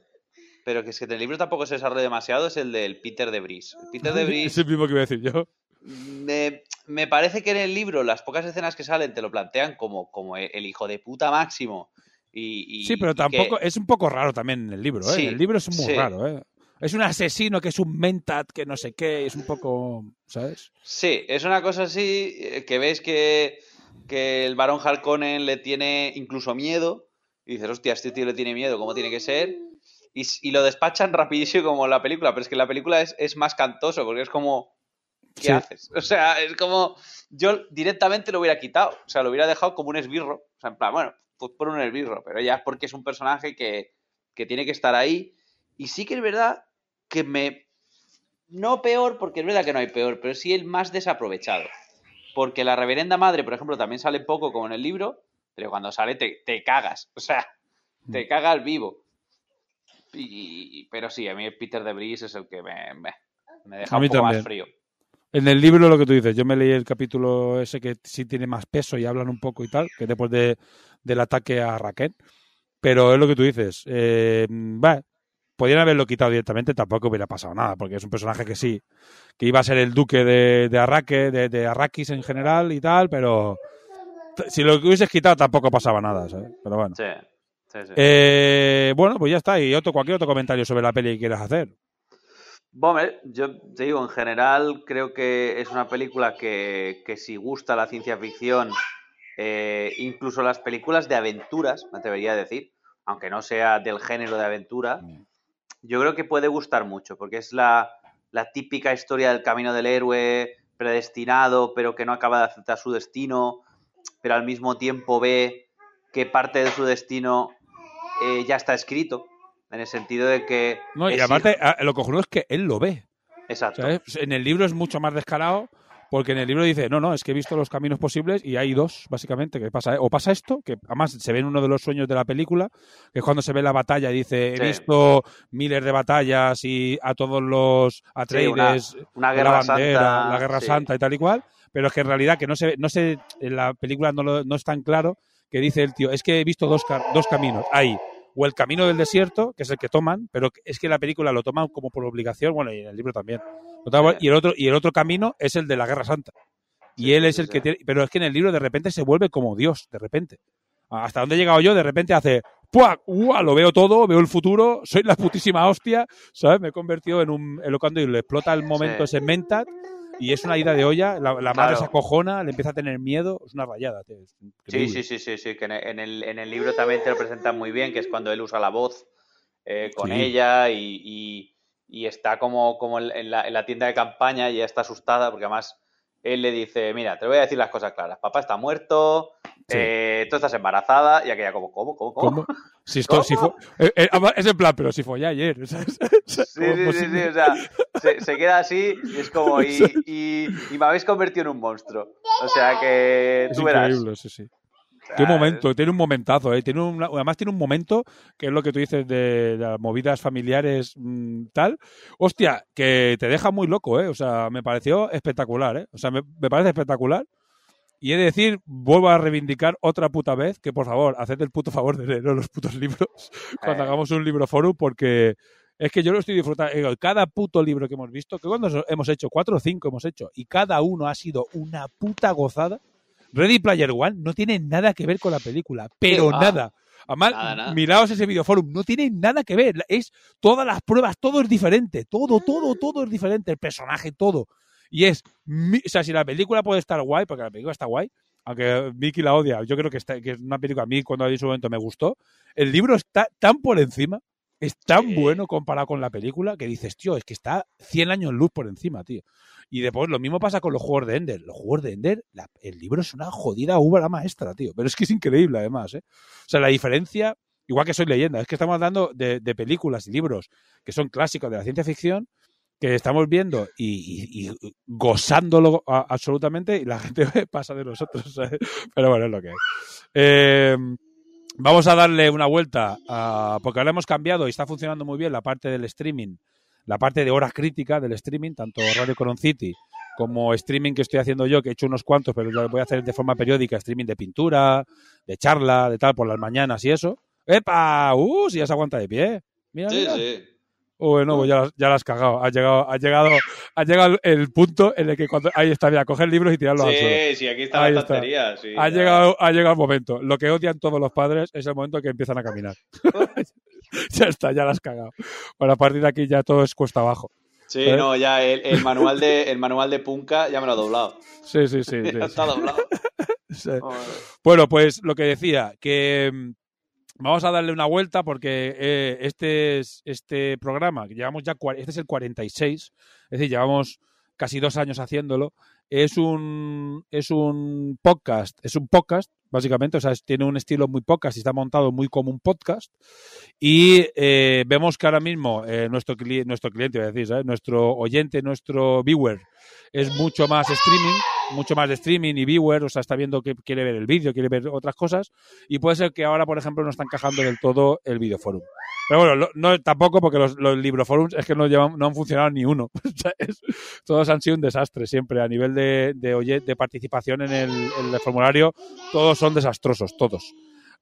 pero que es que en el libro tampoco se desarrolla demasiado, es el del Peter de Bris. Peter de Bris. es el mismo que iba a decir yo. Me, me, parece que en el libro las pocas escenas que salen te lo plantean como, como el hijo de puta máximo. Y, sí, pero tampoco es un poco raro también en el libro. ¿eh? el libro es muy raro. ¿eh? Es un asesino que es un mentat, que no sé qué, es un poco, ¿sabes? Sí, es una cosa así eh, que ves que, que el varón Harkonnen le tiene incluso miedo. Y dices, hostia, este tío le tiene miedo, ¿cómo tiene que ser? Y, y lo despachan rapidísimo como la película, pero es que la película es, es más cantoso, porque es como, ¿qué haces? O sea, es como, yo directamente lo hubiera quitado, o sea, lo hubiera dejado como un esbirro, o sea, en plan, bueno, pues por un esbirro, pero ya es porque es un personaje que, que tiene que estar ahí. Y sí que es verdad que me... No peor, porque es verdad que no hay peor, pero sí el más desaprovechado. Porque la reverenda madre, por ejemplo, también sale poco como en el libro, pero cuando sale te, te cagas, o sea, te mm. cagas vivo. Y, pero sí, a mí Peter de Vries es el que me, me, deja un poco más frío. En el libro lo que tú dices, yo me leí el capítulo ese que sí tiene más peso y hablan un poco y tal, que después de, del ataque a Raquel. Pero es lo que tú dices. Eh, podrían haberlo quitado directamente, tampoco hubiera pasado nada, porque es un personaje que sí, que iba a ser el duque de, de Arraque, de, de Arrakis en general y tal, pero si lo hubieses quitado tampoco pasaba nada, ¿sabes? Pero bueno. Sí, sí, sí. Eh, bueno, pues ya está. Y otro, cualquier otro comentario sobre la peli que quieras hacer. Bueno, yo te digo, en general creo que es una película que, que si gusta la ciencia ficción, eh, incluso las películas de aventuras, me atrevería a decir, aunque no sea del género de aventura, mm yo creo que puede gustar mucho, porque es la, típica historia del camino del héroe predestinado, pero que no acaba de aceptar su destino, pero al mismo tiempo ve que parte de su destino eh, ya está escrito, en el sentido de que... No, y aparte, lo cojonudo es que él lo ve. Exacto. En el libro es mucho más descarado porque en el libro dice, no, no, es que he visto los caminos posibles y hay dos, básicamente, que pasa, o pasa esto, que además se ve en uno de los sueños de la película, que es cuando se ve la batalla, dice, he visto miles de batallas y a todos los Atreides, una, guerra santa, la guerra santa y tal y cual, pero es que en realidad que no se, no se, en la película no, no es tan claro que dice el tío, es que he visto dos, dos caminos, hay o el camino del desierto, que es el que toman, pero es que la película lo toman como por obligación, bueno, y en el libro también. Y el otro, y el otro camino es el de la Guerra Santa. Y él es el que tiene, pero es que en el libro de repente se vuelve como Dios, de repente. Hasta donde he llegado yo, de repente hace ¡Pua! ¡Ua! Lo veo todo, veo el futuro, soy la putísima hostia, ¿sabes? Me he convertido en un elocando y le explota el momento ese mentat y es una ida de olla, la, madre se acojona, le empieza a tener miedo, es una rayada. sí, sí, sí, sí, sí, que en el, en el, libro también te lo presentan muy bien, que es cuando él usa la voz eh, con ella y, y, está como, como en, la, en, la, tienda de campaña y ya está asustada porque además él le dice, mira, te voy a decir las cosas claras, papá está muerto, eh, tú estás embarazada y aquella como, ¿cómo? ¿Cómo? ¿Cómo? Si esto, Si fue, eh, eh, es en plan, pero si fue ya ayer. Sí, sí, sí, sí, o sea, se, queda así y es como, y, y, y, me habéis convertido en un monstruo. O sea que tú es verás. Increíble, sí, sí. Qué momento, tiene un momentazo, ¿eh? Tiene un, además tiene un momento, que es lo que tú dices de, las movidas familiares mm, tal. Hostia, que te deja muy loco, ¿eh? O sea, me pareció espectacular, ¿eh? O sea, me, me parece espectacular. Y he de decir, vuelvo a reivindicar otra puta vez que, por favor, haced el puto favor de leer los putos libros cuando eh. hagamos un libro forum, porque es que yo lo estoy disfrutando. Cada puto libro que hemos visto, que cuando hemos hecho, cuatro o cinco hemos hecho, y cada uno ha sido una puta gozada. Ready Player One no tiene nada que ver con la película, pero nada. Además, miraos ese videoforum, no tiene nada que ver. Es todas las pruebas, todo es diferente. Todo, todo, todo es diferente. El personaje, todo. Y es, o sea, si la película puede estar guay, porque la película está guay, aunque Vicky la odia, yo creo que, está, que es una película a mí cuando en su momento me gustó, el libro está tan por encima, es tan bueno comparado con la película, que dices, tío, es que está 100 años luz por encima, tío. Y después lo mismo pasa con los juegos de Ender. Los juegos de Ender, el libro es una jodida obra maestra, tío. Pero es que es increíble, además, ¿eh? O sea, la diferencia, igual que soy leyenda, es que estamos hablando de, de películas y libros que son clásicos de la ciencia ficción que estamos viendo y, gozándolo absolutamente y la gente pasa de nosotros. Pero bueno, es lo que es. Em, vamos a darle una vuelta porque ahora hemos cambiado y está funcionando muy bien la parte del streaming, la parte de horas críticas del streaming, tanto Radio Coron City como streaming que estoy haciendo yo, que he hecho unos cuantos, pero lo voy a hacer de forma periódica, streaming de pintura, de charla, de tal, por las mañanas y eso. ¡Epa! ¡Uh! Si ya se aguanta de pie. Mira, sí, sí. Bueno, pues ya, ya la has cagado. Ha llegado, ha llegado, ha llegado el punto en el que cuando ahí está, mira, coger libros y tirarlos al suelo. Sí, sí, aquí está la estantería. Sí, ha, llegado, ha llegado el momento. Lo que odian todos los padres es el momento en que empiezan a caminar. ya está, ya la has cagado. Bueno, a partir de aquí ya todo es cuesta abajo. Sí, ¿Eh? no, ya el, el, manual de, el manual de Punka ya me lo ha doblado. Sí, sí, sí. ya está doblado. Bueno, pues lo que decía, que mm, Vamos a darle una vuelta porque eh, este, es, este programa, que llevamos ya, este es el 46, es decir, llevamos casi dos años haciéndolo, es un, es un podcast, es un podcast, básicamente, o sea, tiene un estilo muy podcast y está montado muy como un podcast. Y eh, vemos que ahora mismo eh, nuestro, nuestro cliente, voy a decir, nuestro oyente, nuestro viewer, es mucho más streaming mucho más de streaming y viewer, o sea, está viendo que quiere ver el vídeo, quiere ver otras cosas, y puede ser que ahora, por ejemplo, no está encajando del todo el videoforum. Pero bueno, no, tampoco porque los, los libroforums es que no, llevan, no han funcionado ni uno. todos han sido un desastre siempre. A nivel de, de, de participación en el, en el formulario, todos son desastrosos, todos.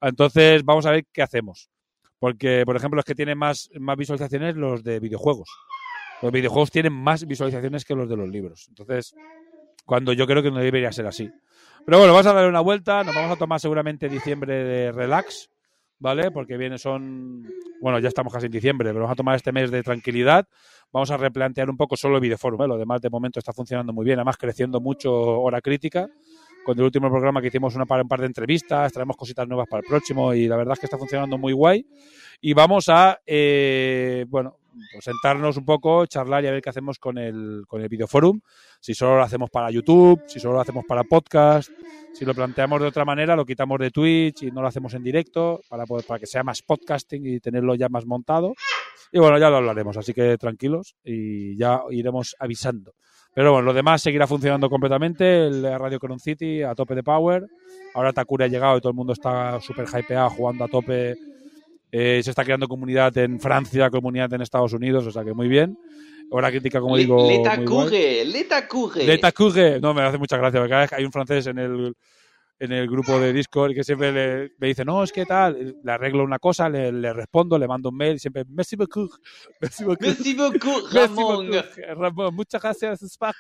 Entonces, vamos a ver qué hacemos. Porque, por ejemplo, los que tienen más, más visualizaciones los de videojuegos. Los videojuegos tienen más visualizaciones que los de los libros. Entonces, cuando yo creo que no debería ser así. Pero bueno, vamos a darle una vuelta. Nos vamos a tomar seguramente diciembre de relax. ¿vale? Porque viene son, bueno, ya estamos casi en diciembre, pero vamos a tomar este mes de tranquilidad. Vamos a replantear un poco solo el videoforum, ¿eh? Lo demás de momento está funcionando muy bien, además creciendo mucho hora crítica. Con el último programa que hicimos una par, un par de entrevistas, traemos cositas nuevas para el próximo y la verdad es que está funcionando muy guay. Y vamos a, eh, bueno, pues sentarnos un poco, charlar y a ver qué hacemos con el, con el videoforum. Si solo lo hacemos para YouTube, si solo lo hacemos para podcast, si lo planteamos de otra manera, lo quitamos de Twitch y no lo hacemos en directo para, poder, para que sea más podcasting y tenerlo ya más montado. Y bueno, ya lo hablaremos, así que tranquilos y ya iremos avisando. Pero bueno, lo demás seguirá funcionando completamente. El Radio Coron City a tope de power. Ahora Takuri ha llegado y todo el mundo está súper hypeado jugando a tope. Eh, se está creando comunidad en Francia, comunidad en Estados Unidos, o sea que muy bien. Hora crítica, como digo. Leta Couge, Leta Couge. Leta. No, me hace mucha gracia, porque cada vez hay un francés en el, en el grupo de Discord que siempre le, me dice, no, es que tal, le arreglo una cosa, le, le respondo, le mando un mail, y siempre, merci beaucoup, merci beaucoup, merci beaucoup Ramón. Ramón, muchas gracias. Son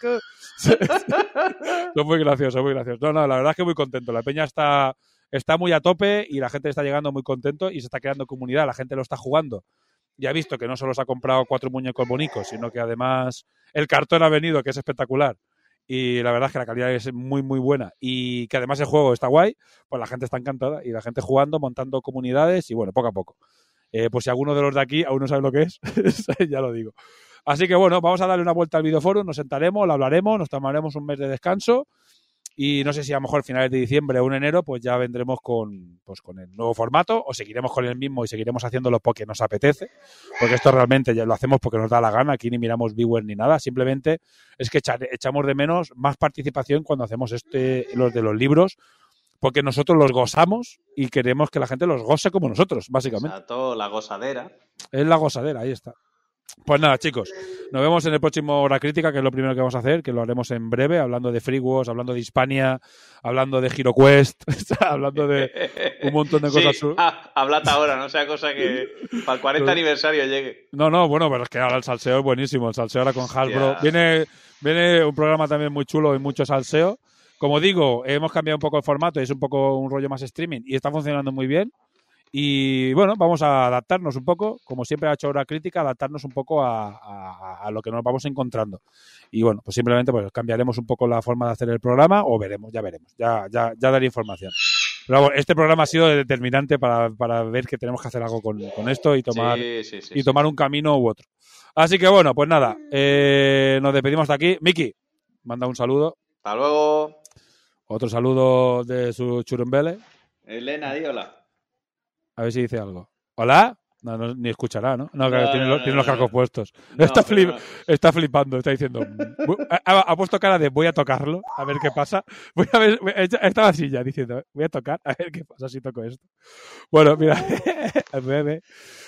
muy graciosos, muy graciosos. No, no, la verdad es que muy contento. La peña está, está muy a tope y la gente está llegando muy contento y se está creando comunidad, la gente lo está jugando ya ha visto que no solo se ha comprado cuatro muñecos bonitos, sino que además el cartón ha venido, que es espectacular. Y la verdad es que la calidad es muy, muy buena. Y que además el juego está guay, pues la gente está encantada. Y la gente jugando, montando comunidades y bueno, poco a poco. Eh, pues si alguno de los de aquí aún no sabe lo que es, ya lo digo. Así que bueno, vamos a darle una vuelta al videoforo, nos sentaremos, lo hablaremos, nos tomaremos un mes de descanso y no sé si a lo mejor finales de diciembre o en enero, pues ya vendremos con, pues con el nuevo formato o seguiremos con el mismo y seguiremos haciéndolo porque nos apetece. Porque esto realmente ya lo hacemos porque nos da la gana. Aquí ni miramos viewers ni nada. Simplemente es que echamos de menos más participación cuando hacemos este, los de los libros. Porque nosotros los gozamos y queremos que la gente los goce como nosotros, básicamente. Exacto, la gozadera. Es la gozadera, ahí está. Pues nada, chicos, nos vemos en el próximo Hora Crítica, que es lo primero que vamos a hacer, que lo haremos en breve, hablando de FreeWars, hablando de Hispania, hablando de HeroQuest, hablando de un montón de cosas. Sí, ah, hablad ahora, no sea cosa que para el 40 aniversario llegue. No, no, bueno, pero es que ahora el salseo es buenísimo, el salseo ahora con Hasbro. Viene, viene un programa también muy chulo y mucho salseo. Como digo, hemos cambiado un poco el formato, es un poco un rollo más streaming y está funcionando muy bien. Y bueno, vamos a adaptarnos un poco, como siempre ha hecho Hora Crítica, adaptarnos un poco a, lo que nos vamos encontrando. Y bueno, pues simplemente pues cambiaremos un poco la forma de hacer el programa o veremos, ya veremos, ya, ya, ya daré información. Pero bueno, este programa ha sido determinante para, para, ver que tenemos que hacer algo con, con esto y tomar, y tomar un camino u otro. Así que bueno, pues nada, eh, nos despedimos de aquí. Miki, manda un saludo. Hasta luego. Otro saludo de su churumbele. Elena, di hola. A ver si dice algo. ¿Hola? No, no ni escuchará, ¿no? No, claro, tiene, los, tiene, los, cascos puestos. Está, flip, está, flipando, está diciendo. Ha, ha, puesto cara de voy a tocarlo, a ver qué pasa. Voy a ver, estaba así ya diciendo, voy a tocar, a ver qué pasa si toco esto. Bueno, mira.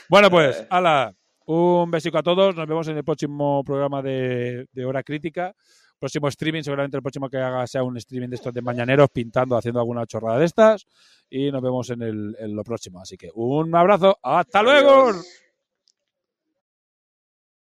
bueno, pues, ala, un besico a todos. Nos vemos en el próximo programa de, de Hora Crítica próximo streaming, seguramente el próximo que haga sea un streaming de estos de mañaneros, pintando, haciendo alguna chorrada de estas. Y nos vemos en, el, en lo próximo. Así que un abrazo. ¡Hasta luego!